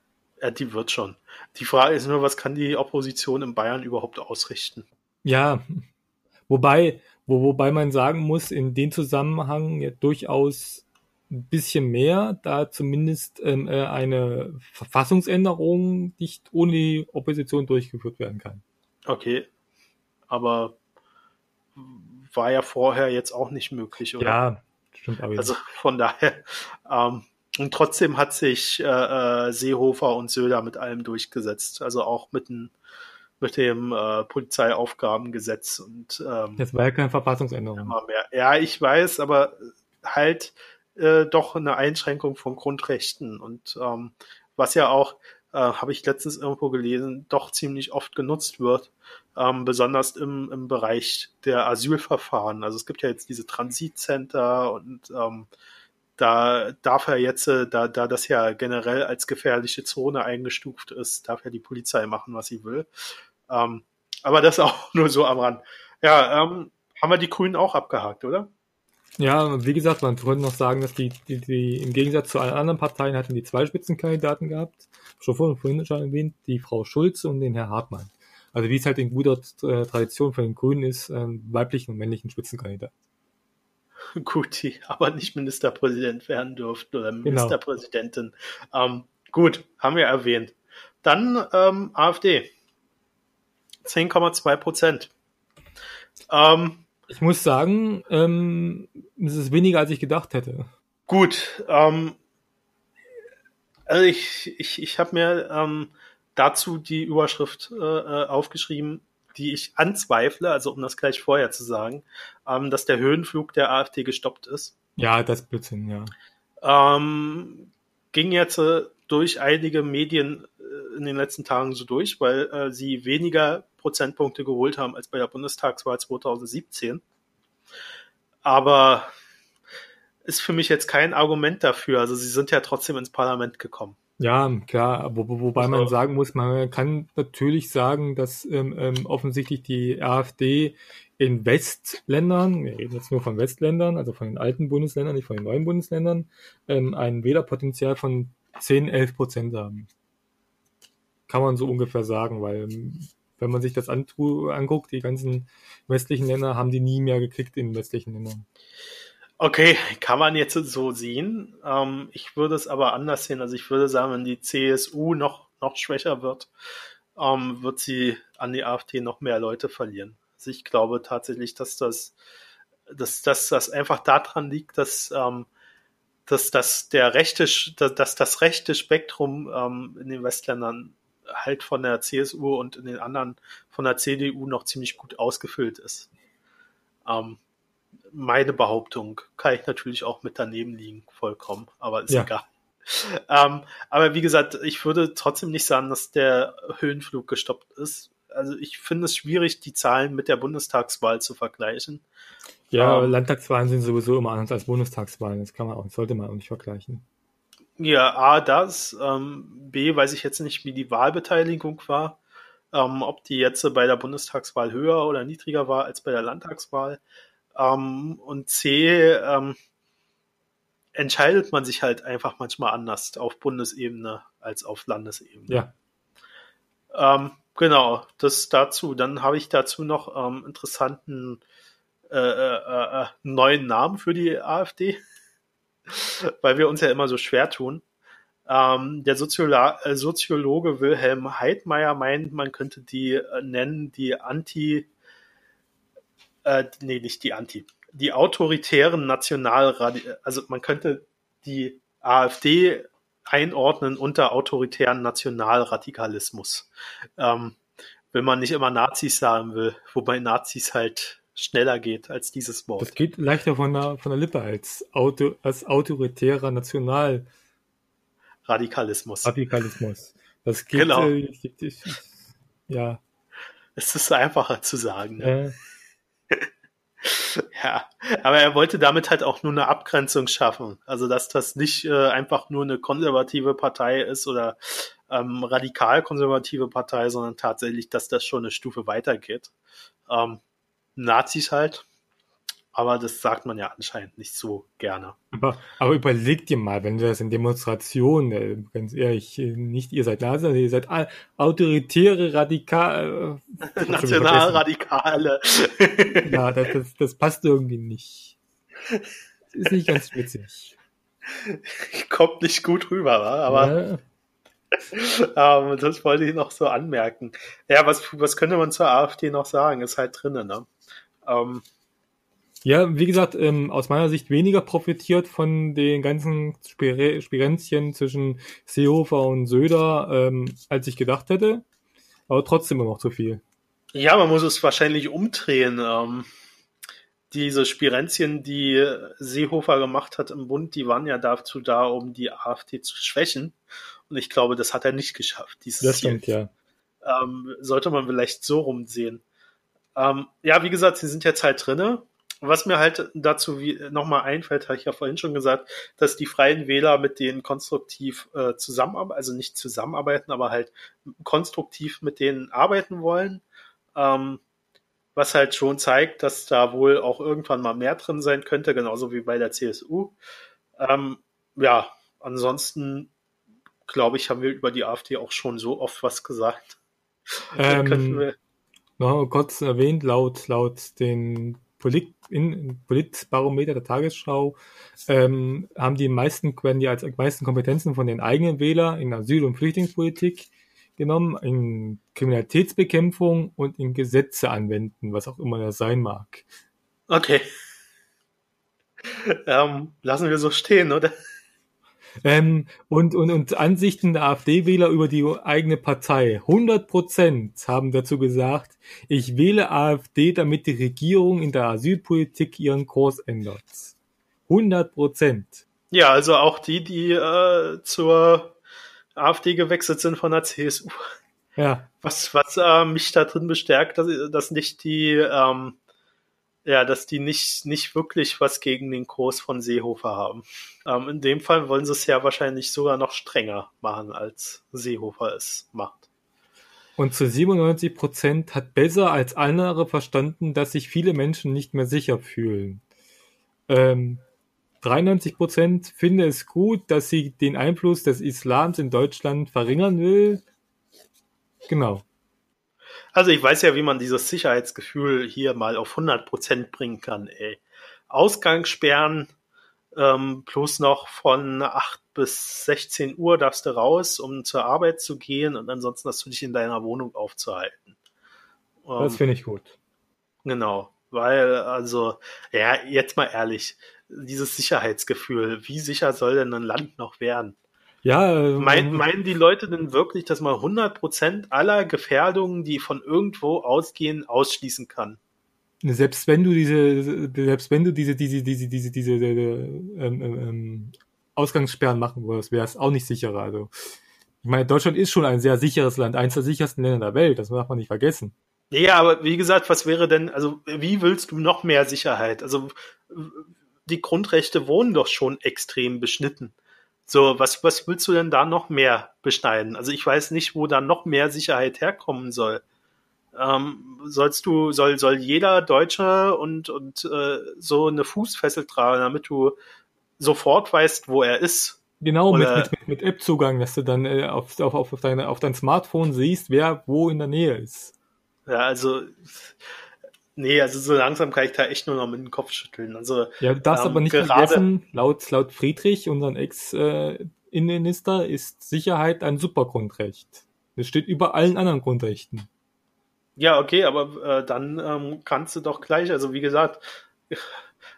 Ja, die wird schon. Die Frage ist nur, was kann die Opposition in Bayern überhaupt ausrichten? Ja, wobei, wo, wobei man sagen muss, in dem Zusammenhang ja durchaus ein bisschen mehr, da zumindest ähm, äh, eine Verfassungsänderung nicht ohne die Opposition durchgeführt werden kann. Okay, aber war ja vorher jetzt auch nicht möglich, oder? Ja, stimmt. Aber also von daher, ähm, und trotzdem hat sich äh, äh, Seehofer und Söder mit allem durchgesetzt. Also auch mit, ein, mit dem äh, Polizeiaufgabengesetz und ähm, das war ja keine Verfassungsänderung. Ja, ich weiß, aber halt äh, doch eine Einschränkung von Grundrechten und ähm, was ja auch, äh, habe ich letztens irgendwo gelesen, doch ziemlich oft genutzt wird, ähm, besonders im, im Bereich der Asylverfahren. Also es gibt ja jetzt diese Transitcenter und ähm, da darf er jetzt, äh, da, da das ja generell als gefährliche Zone eingestuft ist, darf ja die Polizei machen, was sie will. Ähm, aber das auch nur so am Rand. Ja, ähm, haben wir die Grünen auch abgehakt, oder? Ja, wie gesagt, man könnte noch sagen, dass die, die, die im Gegensatz zu allen anderen Parteien hatten die zwei Spitzenkandidaten gehabt. Schon vorhin, vorhin schon erwähnt, die Frau Schulz und den Herr Hartmann. Also wie es halt in guter äh, Tradition von den Grünen ist, ähm, weiblichen und männlichen Spitzenkandidaten. gut, die aber nicht Ministerpräsident werden durften oder genau. Ministerpräsidentin. Ähm, gut, haben wir erwähnt. Dann ähm, AfD. 10,2 Prozent. Ähm, ich muss sagen, ähm, es ist weniger, als ich gedacht hätte. Gut, ähm, also ich, ich, ich habe mir ähm, dazu die Überschrift äh, äh aufgeschrieben, die ich anzweifle, also um das gleich vorher zu sagen, ähm, dass der Höhenflug der AfD gestoppt ist. Ja, das Blödsinn, ja. Ähm, ging jetzt äh, durch einige Medien äh, in den letzten Tagen so durch, weil äh, sie weniger Prozentpunkte geholt haben als bei der Bundestagswahl 2017. Aber ist für mich jetzt kein Argument dafür. Also sie sind ja trotzdem ins Parlament gekommen. Ja, klar, wo, wobei man sagen muss, man kann natürlich sagen, dass ähm, ähm, offensichtlich die AfD in Westländern, wir reden jetzt nur von Westländern, also von den alten Bundesländern, nicht von den neuen Bundesländern, ähm, ein Wählerpotenzial von 10, 11 Prozent haben. Kann man so ungefähr sagen, weil ähm, wenn man sich das anguckt, die ganzen westlichen Länder haben die nie mehr gekriegt in westlichen Ländern. Okay, kann man jetzt so sehen. Ähm, ich würde es aber anders sehen. Also ich würde sagen, wenn die CSU noch, noch schwächer wird, ähm, wird sie an die AfD noch mehr Leute verlieren. Also ich glaube tatsächlich, dass das, dass, dass das einfach daran liegt, dass, ähm, dass, dass der rechte, dass das rechte Spektrum ähm, in den Westländern halt von der CSU und in den anderen von der CDU noch ziemlich gut ausgefüllt ist. Ähm, meine Behauptung kann ich natürlich auch mit daneben liegen, vollkommen, aber ist ja. egal. Ähm, aber wie gesagt, ich würde trotzdem nicht sagen, dass der Höhenflug gestoppt ist. Also ich finde es schwierig, die Zahlen mit der Bundestagswahl zu vergleichen. Ja, ähm, Landtagswahlen sind sowieso immer anders als Bundestagswahlen. Das kann man auch, sollte man auch nicht vergleichen. Ja, A, das. Ähm, B, weiß ich jetzt nicht, wie die Wahlbeteiligung war. Ähm, ob die jetzt bei der Bundestagswahl höher oder niedriger war als bei der Landtagswahl. Ähm, und C, ähm, entscheidet man sich halt einfach manchmal anders auf Bundesebene als auf Landesebene. Ja. Ähm, genau, das dazu. Dann habe ich dazu noch ähm, interessanten äh, äh, äh, neuen Namen für die AfD weil wir uns ja immer so schwer tun. Ähm, der Soziolo äh, Soziologe Wilhelm Heidmeier meint, man könnte die äh, nennen die Anti, äh, nee, nicht die Anti, die autoritären Nationalradi, also man könnte die AfD einordnen unter autoritären Nationalradikalismus. Ähm, wenn man nicht immer Nazis sagen will, wobei Nazis halt schneller geht als dieses Wort. Das geht leichter von der, von der Lippe als, Auto, als autoritärer National. Radikalismus. Radikalismus. Das geht, genau. Äh, ja. Es ist einfacher zu sagen. Ne? Äh. ja, aber er wollte damit halt auch nur eine Abgrenzung schaffen. Also, dass das nicht äh, einfach nur eine konservative Partei ist oder ähm, radikal konservative Partei, sondern tatsächlich, dass das schon eine Stufe weitergeht. Ähm, Nazis halt. Aber das sagt man ja anscheinend nicht so gerne. Aber, aber überleg dir mal, wenn du das in Demonstrationen, äh, ganz ehrlich, äh, nicht ihr seid Nazis, ihr seid autoritäre Radikale. Äh, Nationalradikale. ja, das, das, das passt irgendwie nicht. Das ist nicht ganz witzig. Kommt nicht gut rüber, aber. Ja. ähm, das wollte ich noch so anmerken. Ja, was, was könnte man zur AfD noch sagen? Ist halt drinnen, ne? Ähm, ja, wie gesagt, ähm, aus meiner Sicht weniger profitiert von den ganzen Spirenzchen zwischen Seehofer und Söder, ähm, als ich gedacht hätte. Aber trotzdem immer noch zu viel. Ja, man muss es wahrscheinlich umdrehen. Ähm, diese Spirenzchen, die Seehofer gemacht hat im Bund, die waren ja dazu da, um die AfD zu schwächen. Und ich glaube, das hat er nicht geschafft. Dieses das stimmt, Ziel. ja. Ähm, sollte man vielleicht so rumsehen. Ähm, ja, wie gesagt, sie sind jetzt halt drinne. Was mir halt dazu nochmal einfällt, habe ich ja vorhin schon gesagt, dass die Freien Wähler mit denen konstruktiv äh, zusammenarbeiten, also nicht zusammenarbeiten, aber halt konstruktiv mit denen arbeiten wollen. Ähm, was halt schon zeigt, dass da wohl auch irgendwann mal mehr drin sein könnte, genauso wie bei der CSU. Ähm, ja, ansonsten glaube ich, haben wir über die AfD auch schon so oft was gesagt. Ähm, noch kurz erwähnt, laut, laut den Polit, in, Politbarometer der Tagesschau ähm, haben die meisten, werden die als meisten Kompetenzen von den eigenen Wählern in Asyl- und Flüchtlingspolitik genommen, in Kriminalitätsbekämpfung und in Gesetze anwenden, was auch immer das sein mag. Okay. Ähm, lassen wir so stehen, oder? Ähm, und, und, und Ansichten der AfD-Wähler über die eigene Partei. 100 Prozent haben dazu gesagt, ich wähle AfD, damit die Regierung in der Asylpolitik ihren Kurs ändert. 100 Prozent. Ja, also auch die, die äh, zur AfD gewechselt sind von der CSU. Ja. Was, was äh, mich da drin bestärkt, dass, dass nicht die ähm, ja, dass die nicht, nicht wirklich was gegen den Kurs von Seehofer haben. Ähm, in dem Fall wollen sie es ja wahrscheinlich sogar noch strenger machen, als Seehofer es macht. Und zu 97 Prozent hat besser als andere verstanden, dass sich viele Menschen nicht mehr sicher fühlen. Ähm, 93 Prozent finde es gut, dass sie den Einfluss des Islams in Deutschland verringern will. Genau. Also ich weiß ja, wie man dieses Sicherheitsgefühl hier mal auf 100 Prozent bringen kann. Ey. Ausgangssperren ähm, plus noch von 8 bis 16 Uhr darfst du raus, um zur Arbeit zu gehen und ansonsten hast du dich in deiner Wohnung aufzuhalten. Ähm, das finde ich gut. Genau, weil also, ja, jetzt mal ehrlich, dieses Sicherheitsgefühl, wie sicher soll denn ein Land noch werden? Ja, Mein, meinen die Leute denn wirklich, dass man 100% aller Gefährdungen, die von irgendwo ausgehen, ausschließen kann? Selbst wenn du diese, selbst wenn du diese, diese, diese, diese, diese, ähm, ähm, ähm, Ausgangssperren machen würdest, wäre es auch nicht sicherer. Also, ich meine, Deutschland ist schon ein sehr sicheres Land, eines der sichersten Länder der Welt, das darf man nicht vergessen. Ja, aber wie gesagt, was wäre denn, also wie willst du noch mehr Sicherheit? Also die Grundrechte wurden doch schon extrem beschnitten. So, was, was willst du denn da noch mehr beschneiden? Also ich weiß nicht, wo da noch mehr Sicherheit herkommen soll. Ähm, sollst du, soll, soll jeder Deutsche und, und äh, so eine Fußfessel tragen, damit du sofort weißt, wo er ist. Genau, mit, mit, mit App-Zugang, dass du dann äh, auf, auf, auf, deine, auf dein Smartphone siehst, wer wo in der Nähe ist. Ja, also Nee, also so langsam kann ich da echt nur noch mit dem Kopf schütteln. Also, ja, du darfst ähm, aber nicht vergessen, laut, laut Friedrich, unseren Ex-Innenminister, äh, ist Sicherheit ein Supergrundrecht. Das steht über allen anderen Grundrechten. Ja, okay, aber äh, dann ähm, kannst du doch gleich, also wie gesagt,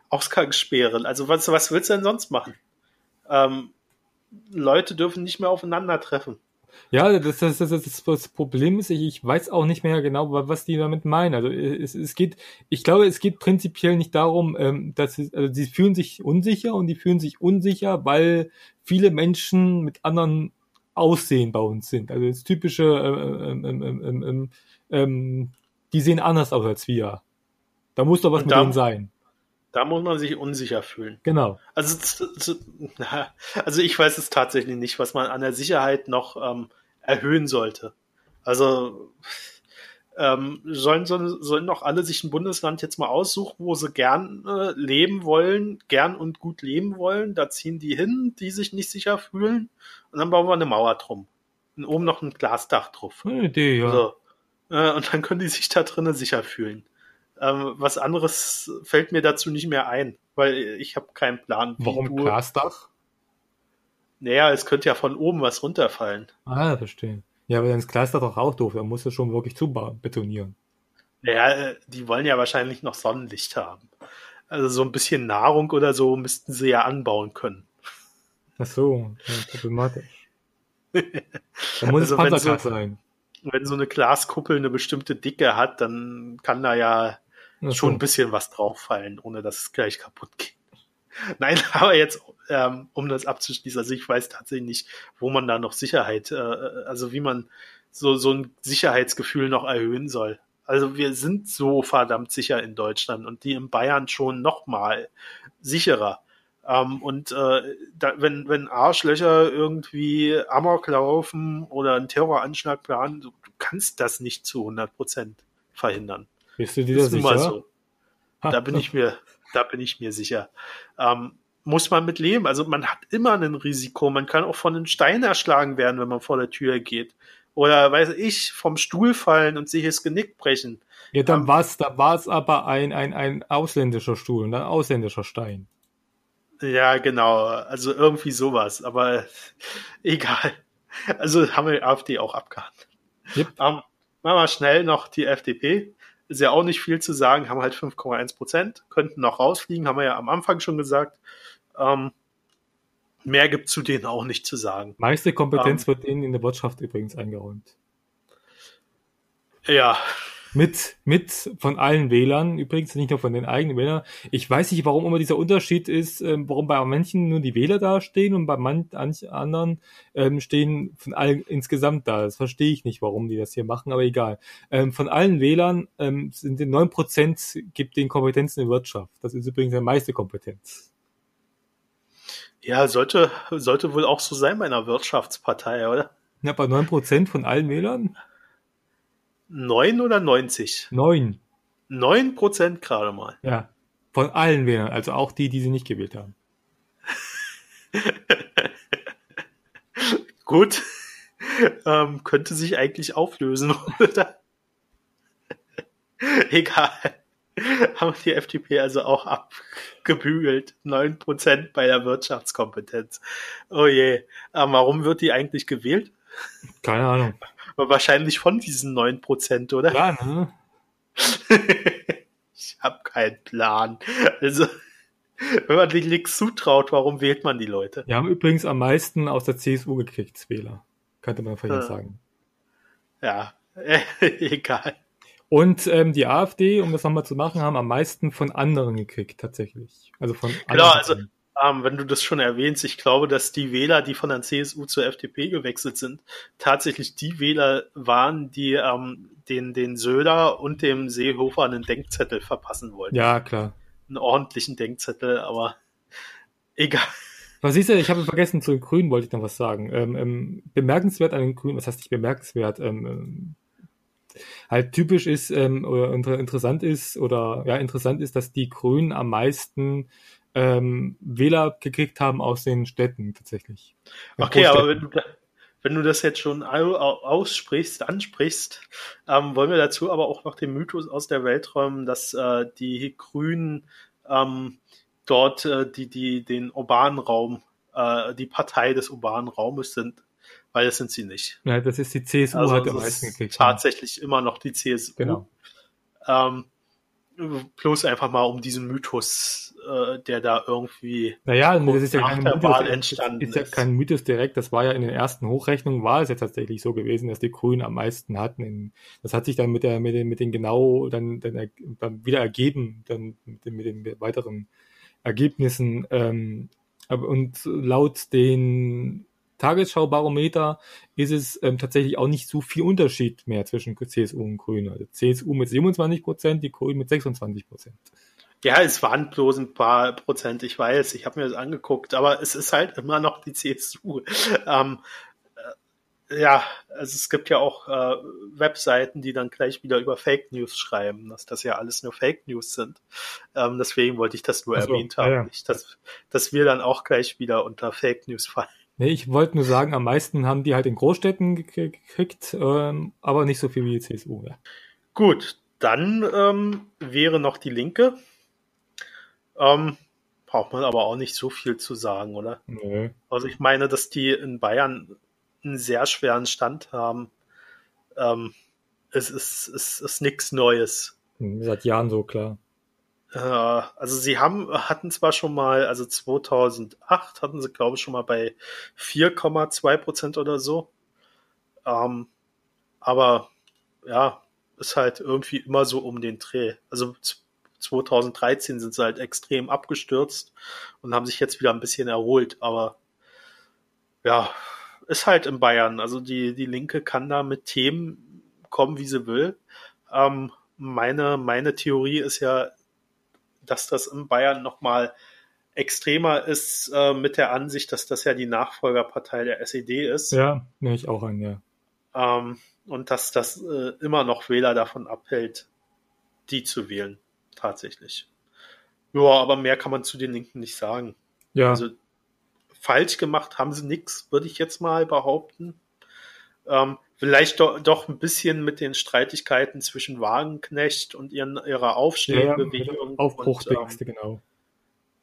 Ausgangssperren. Also was, was willst du denn sonst machen? Ähm, Leute dürfen nicht mehr aufeinandertreffen. Ja, das, das, das, das, Problem ist, ich, ich weiß auch nicht mehr genau, was die damit meinen. Also es, es geht, ich glaube, es geht prinzipiell nicht darum, ähm, dass sie, also sie fühlen sich unsicher und die fühlen sich unsicher, weil viele Menschen mit anderen Aussehen bei uns sind. Also das typische, äh, ähm, ähm, ähm, ähm, die sehen anders aus als wir. Da muss doch was mit denen sein. Da muss man sich unsicher fühlen. Genau. Also, also ich weiß es tatsächlich nicht, was man an der Sicherheit noch ähm, erhöhen sollte. Also ähm, sollen, sollen, sollen doch alle sich ein Bundesland jetzt mal aussuchen, wo sie gern äh, leben wollen, gern und gut leben wollen. Da ziehen die hin, die sich nicht sicher fühlen. Und dann bauen wir eine Mauer drum. Und oben noch ein Glasdach drauf. Eine Idee, ja. Also, äh, und dann können die sich da drinnen sicher fühlen. Ähm, was anderes fällt mir dazu nicht mehr ein, weil ich habe keinen Plan. Warum. Glasdach? Naja, es könnte ja von oben was runterfallen. Ah, verstehe. Ja, aber dann ist Glasdach doch auch doof, da musst du schon wirklich zu betonieren. Naja, äh, die wollen ja wahrscheinlich noch Sonnenlicht haben. Also so ein bisschen Nahrung oder so müssten sie ja anbauen können. Ach so, ja, problematisch. da muss also es Panzerglas so, sein. Wenn so eine Glaskuppel eine bestimmte Dicke hat, dann kann da ja schon ein bisschen was drauf fallen, ohne dass es gleich kaputt geht. Nein, aber jetzt, ähm, um das abzuschließen, also ich weiß tatsächlich nicht, wo man da noch Sicherheit, äh, also wie man so, so ein Sicherheitsgefühl noch erhöhen soll. Also wir sind so verdammt sicher in Deutschland und die in Bayern schon noch mal sicherer. Ähm, und äh, da, wenn, wenn Arschlöcher irgendwie Amok laufen oder einen Terroranschlag planen, du, du kannst das nicht zu 100 Prozent verhindern. Bist du dir das sicher? So. Da bin ich mir, da bin ich mir sicher. Ähm, muss man mit leben. Also man hat immer ein Risiko. Man kann auch von einem Stein erschlagen werden, wenn man vor der Tür geht. Oder weiß ich, vom Stuhl fallen und sich das Genick brechen. Ja, dann ähm, war's, da war es aber ein, ein, ein ausländischer Stuhl, ein ausländischer Stein. Ja, genau. Also irgendwie sowas. Aber egal. Also haben wir die AfD auch abgehakt. Yep. Ähm, machen wir schnell noch die FDP ist ja auch nicht viel zu sagen, haben halt 5,1 Prozent, könnten noch rausfliegen, haben wir ja am Anfang schon gesagt. Ähm, mehr gibt zu denen auch nicht zu sagen. Meiste Kompetenz ähm, wird denen in der Wirtschaft übrigens eingeräumt. Ja, mit, mit von allen Wählern, übrigens nicht nur von den eigenen Wählern. Ich weiß nicht, warum immer dieser Unterschied ist, ähm, warum bei manchen nur die Wähler da stehen und bei manchen anderen ähm, stehen von allen insgesamt da. Das verstehe ich nicht, warum die das hier machen, aber egal. Ähm, von allen Wählern ähm, sind die neun Prozent gibt den Kompetenzen in der Wirtschaft. Das ist übrigens die meiste Kompetenz. Ja, sollte, sollte wohl auch so sein bei einer Wirtschaftspartei, oder? Ja, bei neun Prozent von allen Wählern? 9 oder 90? 9. 9 Prozent gerade mal. Ja. Von allen Wählern, also auch die, die sie nicht gewählt haben. Gut. Ähm, könnte sich eigentlich auflösen, oder? Egal. Haben die FDP also auch abgebügelt. 9% bei der Wirtschaftskompetenz. Oh je. Aber warum wird die eigentlich gewählt? Keine Ahnung. Wahrscheinlich von diesen 9%, oder? Ja, ne? ich habe keinen Plan. Also, wenn man denen nichts zutraut, warum wählt man die Leute? Wir haben übrigens am meisten aus der CSU gekriegt, Wähler. Könnte man vielleicht Ja. sagen. Ja, egal. Und ähm, die AfD, um das nochmal zu machen, haben am meisten von anderen gekriegt, tatsächlich. Also von Genau, anderen also Parteien. Ähm, wenn du das schon erwähnst, ich glaube, dass die Wähler, die von der CSU zur FDP gewechselt sind, tatsächlich die Wähler waren, die ähm, den, den Söder und dem Seehofer einen Denkzettel verpassen wollten. Ja, klar. Einen ordentlichen Denkzettel, aber egal. Was siehst du, ich habe vergessen, zu den Grünen wollte ich noch was sagen. Ähm, ähm, bemerkenswert an den Grünen, was heißt nicht bemerkenswert, ähm, ähm, halt typisch ist ähm, oder inter interessant ist oder ja interessant ist, dass die Grünen am meisten ähm, Wähler gekriegt haben aus den Städten tatsächlich. Okay, aber wenn du, da, wenn du das jetzt schon au- au- aussprichst, ansprichst, ähm, wollen wir dazu aber auch noch den Mythos aus der Welt räumen, dass äh, die Grünen ähm, dort äh, die, die den urbanen Raum, äh, die Partei des urbanen Raumes sind, weil das sind sie nicht. ja, das ist die CSU Also hat am meisten ist gekriegt. tatsächlich immer noch die CSU. Genau. Ähm, bloß einfach mal um diesen Mythos, äh, der da irgendwie Naja, das ist ja kein Mythos, das entstanden ist ja ist. kein Mythos direkt. Das war ja in den ersten Hochrechnungen war es ja tatsächlich so gewesen, dass die Grünen am meisten hatten. Das hat sich dann mit der mit den mit den genau dann dann, dann wieder ergeben, dann mit den, mit den weiteren Ergebnissen. Ähm, und laut den Tagesschau-Barometer ist es ähm, tatsächlich auch nicht so viel Unterschied mehr zwischen CSU und Grünen. Also CSU mit 27 Prozent, die Grünen mit 26 Prozent. Ja, es waren bloß ein paar Prozent, ich weiß, ich habe mir das angeguckt, aber es ist halt immer noch die CSU. Ähm, äh, ja, also es gibt ja auch äh, Webseiten, die dann gleich wieder über Fake News schreiben, dass das ja alles nur Fake News sind. Ähm, deswegen wollte ich das nur so, erwähnt haben, ja. nicht, dass, dass wir dann auch gleich wieder unter Fake News fallen. Nee, ich wollte nur sagen, am meisten haben die halt in Großstädten gek- gekriegt, ähm, aber nicht so viel wie die CSU. Ja. Gut, dann ähm, wäre noch die Linke. Ähm, braucht man aber auch nicht so viel zu sagen, oder? Nö. Also ich meine, dass die in Bayern einen sehr schweren Stand haben. Ähm, es ist, es ist nichts Neues. Hm, Seit Jahren so, klar. Äh, also sie haben, hatten zwar schon mal, also 2008 hatten sie, glaube ich, schon mal bei 4,2 Prozent oder so. Ähm, aber ja, ist halt irgendwie immer so um den Dreh. Also 2013 sind sie halt extrem abgestürzt und haben sich jetzt wieder ein bisschen erholt. Aber ja, ist halt in Bayern. Also die, die Linke kann da mit Themen kommen, wie sie will. Ähm, meine, meine Theorie ist ja, dass das in Bayern nochmal extremer ist äh, mit der Ansicht, dass das ja die Nachfolgerpartei der SED ist. Ja, nehme ich auch an, ja. Ähm, und dass das äh, immer noch Wähler davon abhält, die zu wählen. Tatsächlich. Ja, aber mehr kann man zu den Linken nicht sagen. Ja, Also falsch gemacht haben sie nichts, würde ich jetzt mal behaupten. Ähm, vielleicht do, doch ein bisschen mit den Streitigkeiten zwischen Wagenknecht und ihren, ihrer ja, ja Aufstellbewegung Aufbruchsdingste, und, ähm, genau.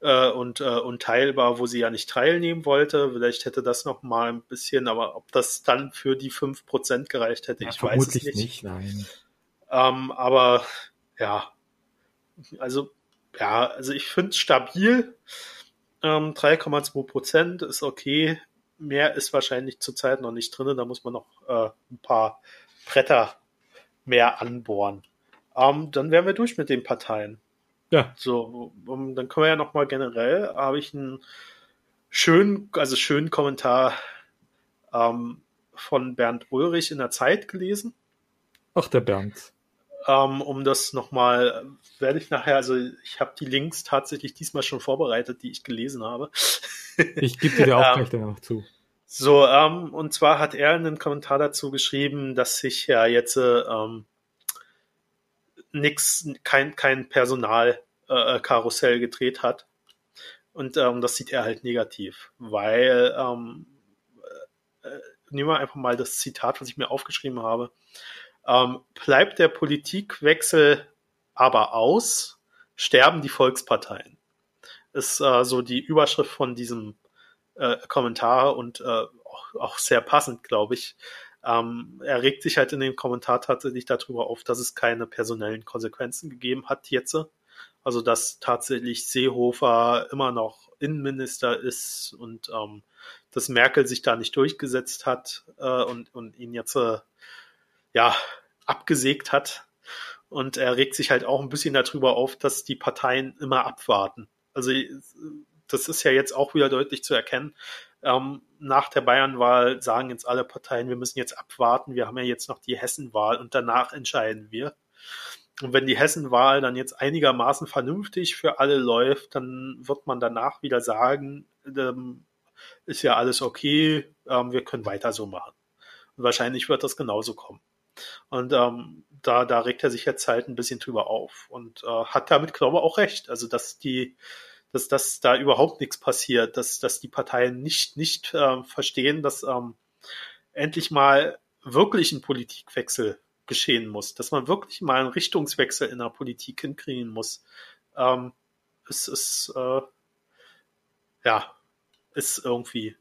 äh, und äh, unteilbar, wo sie ja nicht teilnehmen wollte. Vielleicht hätte das noch mal ein bisschen, aber ob das dann für die 5% gereicht hätte, Ja, ich weiß es nicht. nicht, nein. Ähm, aber ja, also ja, also ich finde es stabil. Ähm, 3,2 Prozent ist okay. Mehr ist wahrscheinlich zurzeit noch nicht drin. Da muss man noch äh, ein paar Bretter mehr anbohren. Ähm, dann wären wir durch mit den Parteien. Ja, So, um, dann können wir ja noch mal generell, habe ich einen schönen, also schönen Kommentar ähm, von Bernd Ulrich in der Zeit gelesen. ach, der Bernd. Ähm, um das nochmal, werde ich nachher, also ich habe die Links tatsächlich diesmal schon vorbereitet, die ich gelesen habe. Ich gebe dir auch Ja. gleich danach zu. So, ähm, und zwar hat er einen Kommentar dazu geschrieben, dass sich ja jetzt äh, ähm, nix, kein, kein Personalkarussell äh, gedreht hat. Und ähm, das sieht er halt negativ, weil ähm, äh, äh, nehmen wir einfach mal das Zitat, was ich mir aufgeschrieben habe. Ähm, bleibt der Politikwechsel aber aus, sterben die Volksparteien. Ist äh, so die Überschrift von diesem äh, Kommentar und äh, auch, auch sehr passend, glaube ich. Ähm, er regt sich halt in dem Kommentar tatsächlich darüber auf, dass es keine personellen Konsequenzen gegeben hat jetzt. Also dass tatsächlich Seehofer immer noch Innenminister ist und ähm, dass Merkel sich da nicht durchgesetzt hat äh, und, und ihn jetzt äh, ja abgesägt hat. Und er regt sich halt auch ein bisschen darüber auf, dass die Parteien immer abwarten. Also das ist ja jetzt auch wieder deutlich zu erkennen. Ähm, nach der Bayernwahl sagen jetzt alle Parteien, wir müssen jetzt abwarten. Wir haben ja jetzt noch die Hessenwahl und danach entscheiden wir. Und wenn die Hessenwahl dann jetzt einigermaßen vernünftig für alle läuft, dann wird man danach wieder sagen, ähm, ist ja alles okay, ähm, wir können weiter so machen. Und wahrscheinlich wird das genauso kommen. Und ähm, da, da regt er sich jetzt halt ein bisschen drüber auf und äh, hat damit, glaube ich, auch recht. Also, dass die, dass, dass da überhaupt nichts passiert, dass, dass die Parteien nicht, nicht äh, verstehen, dass ähm, endlich mal wirklich ein Politikwechsel geschehen muss, dass man wirklich mal einen Richtungswechsel in der Politik hinkriegen muss. Ähm, es ist, äh, ja, ist irgendwie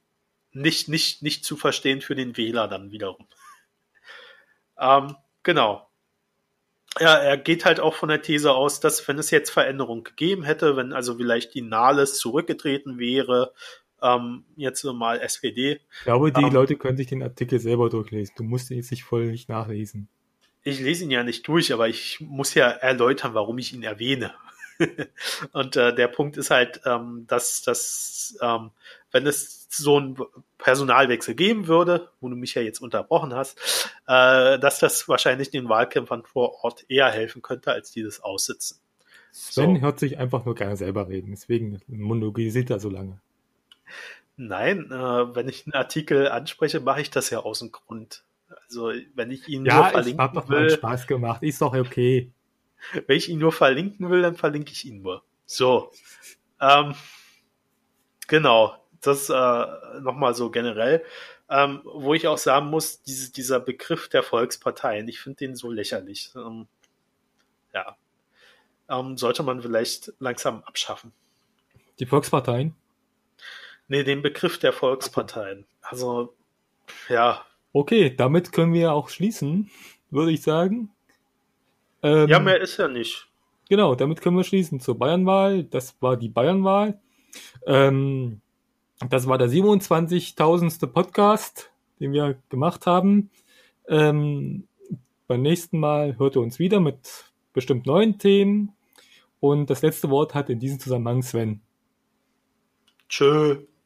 nicht, nicht, nicht zu verstehen für den Wähler dann wiederum. Ähm, genau. Ja, er geht halt auch von der These aus, dass wenn es jetzt Veränderungen gegeben hätte, wenn also vielleicht die Nahles zurückgetreten wäre, ähm, jetzt mal SPD. Ich glaube, die ähm, Leute können sich den Artikel selber durchlesen. Du musst ihn jetzt nicht voll nicht nachlesen. Ich lese ihn ja nicht durch, aber ich muss ja erläutern, warum ich ihn erwähne. und äh, der Punkt ist halt, ähm, dass, dass ähm, wenn es so einen Personalwechsel geben würde, wo du mich ja jetzt unterbrochen hast, äh, dass das wahrscheinlich den Wahlkämpfern vor Ort eher helfen könnte, als dieses Aussitzen. Sven so. hört sich einfach nur gerne selber reden, deswegen monologisiert er so lange. Nein, äh, wenn ich einen Artikel anspreche, mache ich das ja aus dem Grund. Also wenn ich ihn ja, nur verlinken will. Ja, hat doch mal Spaß gemacht, ist doch okay. Wenn ich ihn nur verlinken will, dann verlinke ich ihn nur. So. Ähm, genau das äh, nochmal so generell. Ähm, wo ich auch sagen muss, diese, dieser Begriff der Volksparteien, ich finde den so lächerlich. Ähm, ja. Ähm, sollte man vielleicht langsam abschaffen. Die Volksparteien? Nee, den Begriff der Volksparteien. Also, ja. Okay, damit können wir auch schließen, würde ich sagen. Ähm, ja, mehr ist ja nicht. Genau, damit können wir schließen zur Bayernwahl. Das war die Bayernwahl. Ähm, das war der 27.000. Podcast, den wir gemacht haben. Ähm, beim nächsten Mal hört ihr uns wieder mit bestimmt neuen Themen. Und das letzte Wort hat in diesem Zusammenhang Sven. Tschö.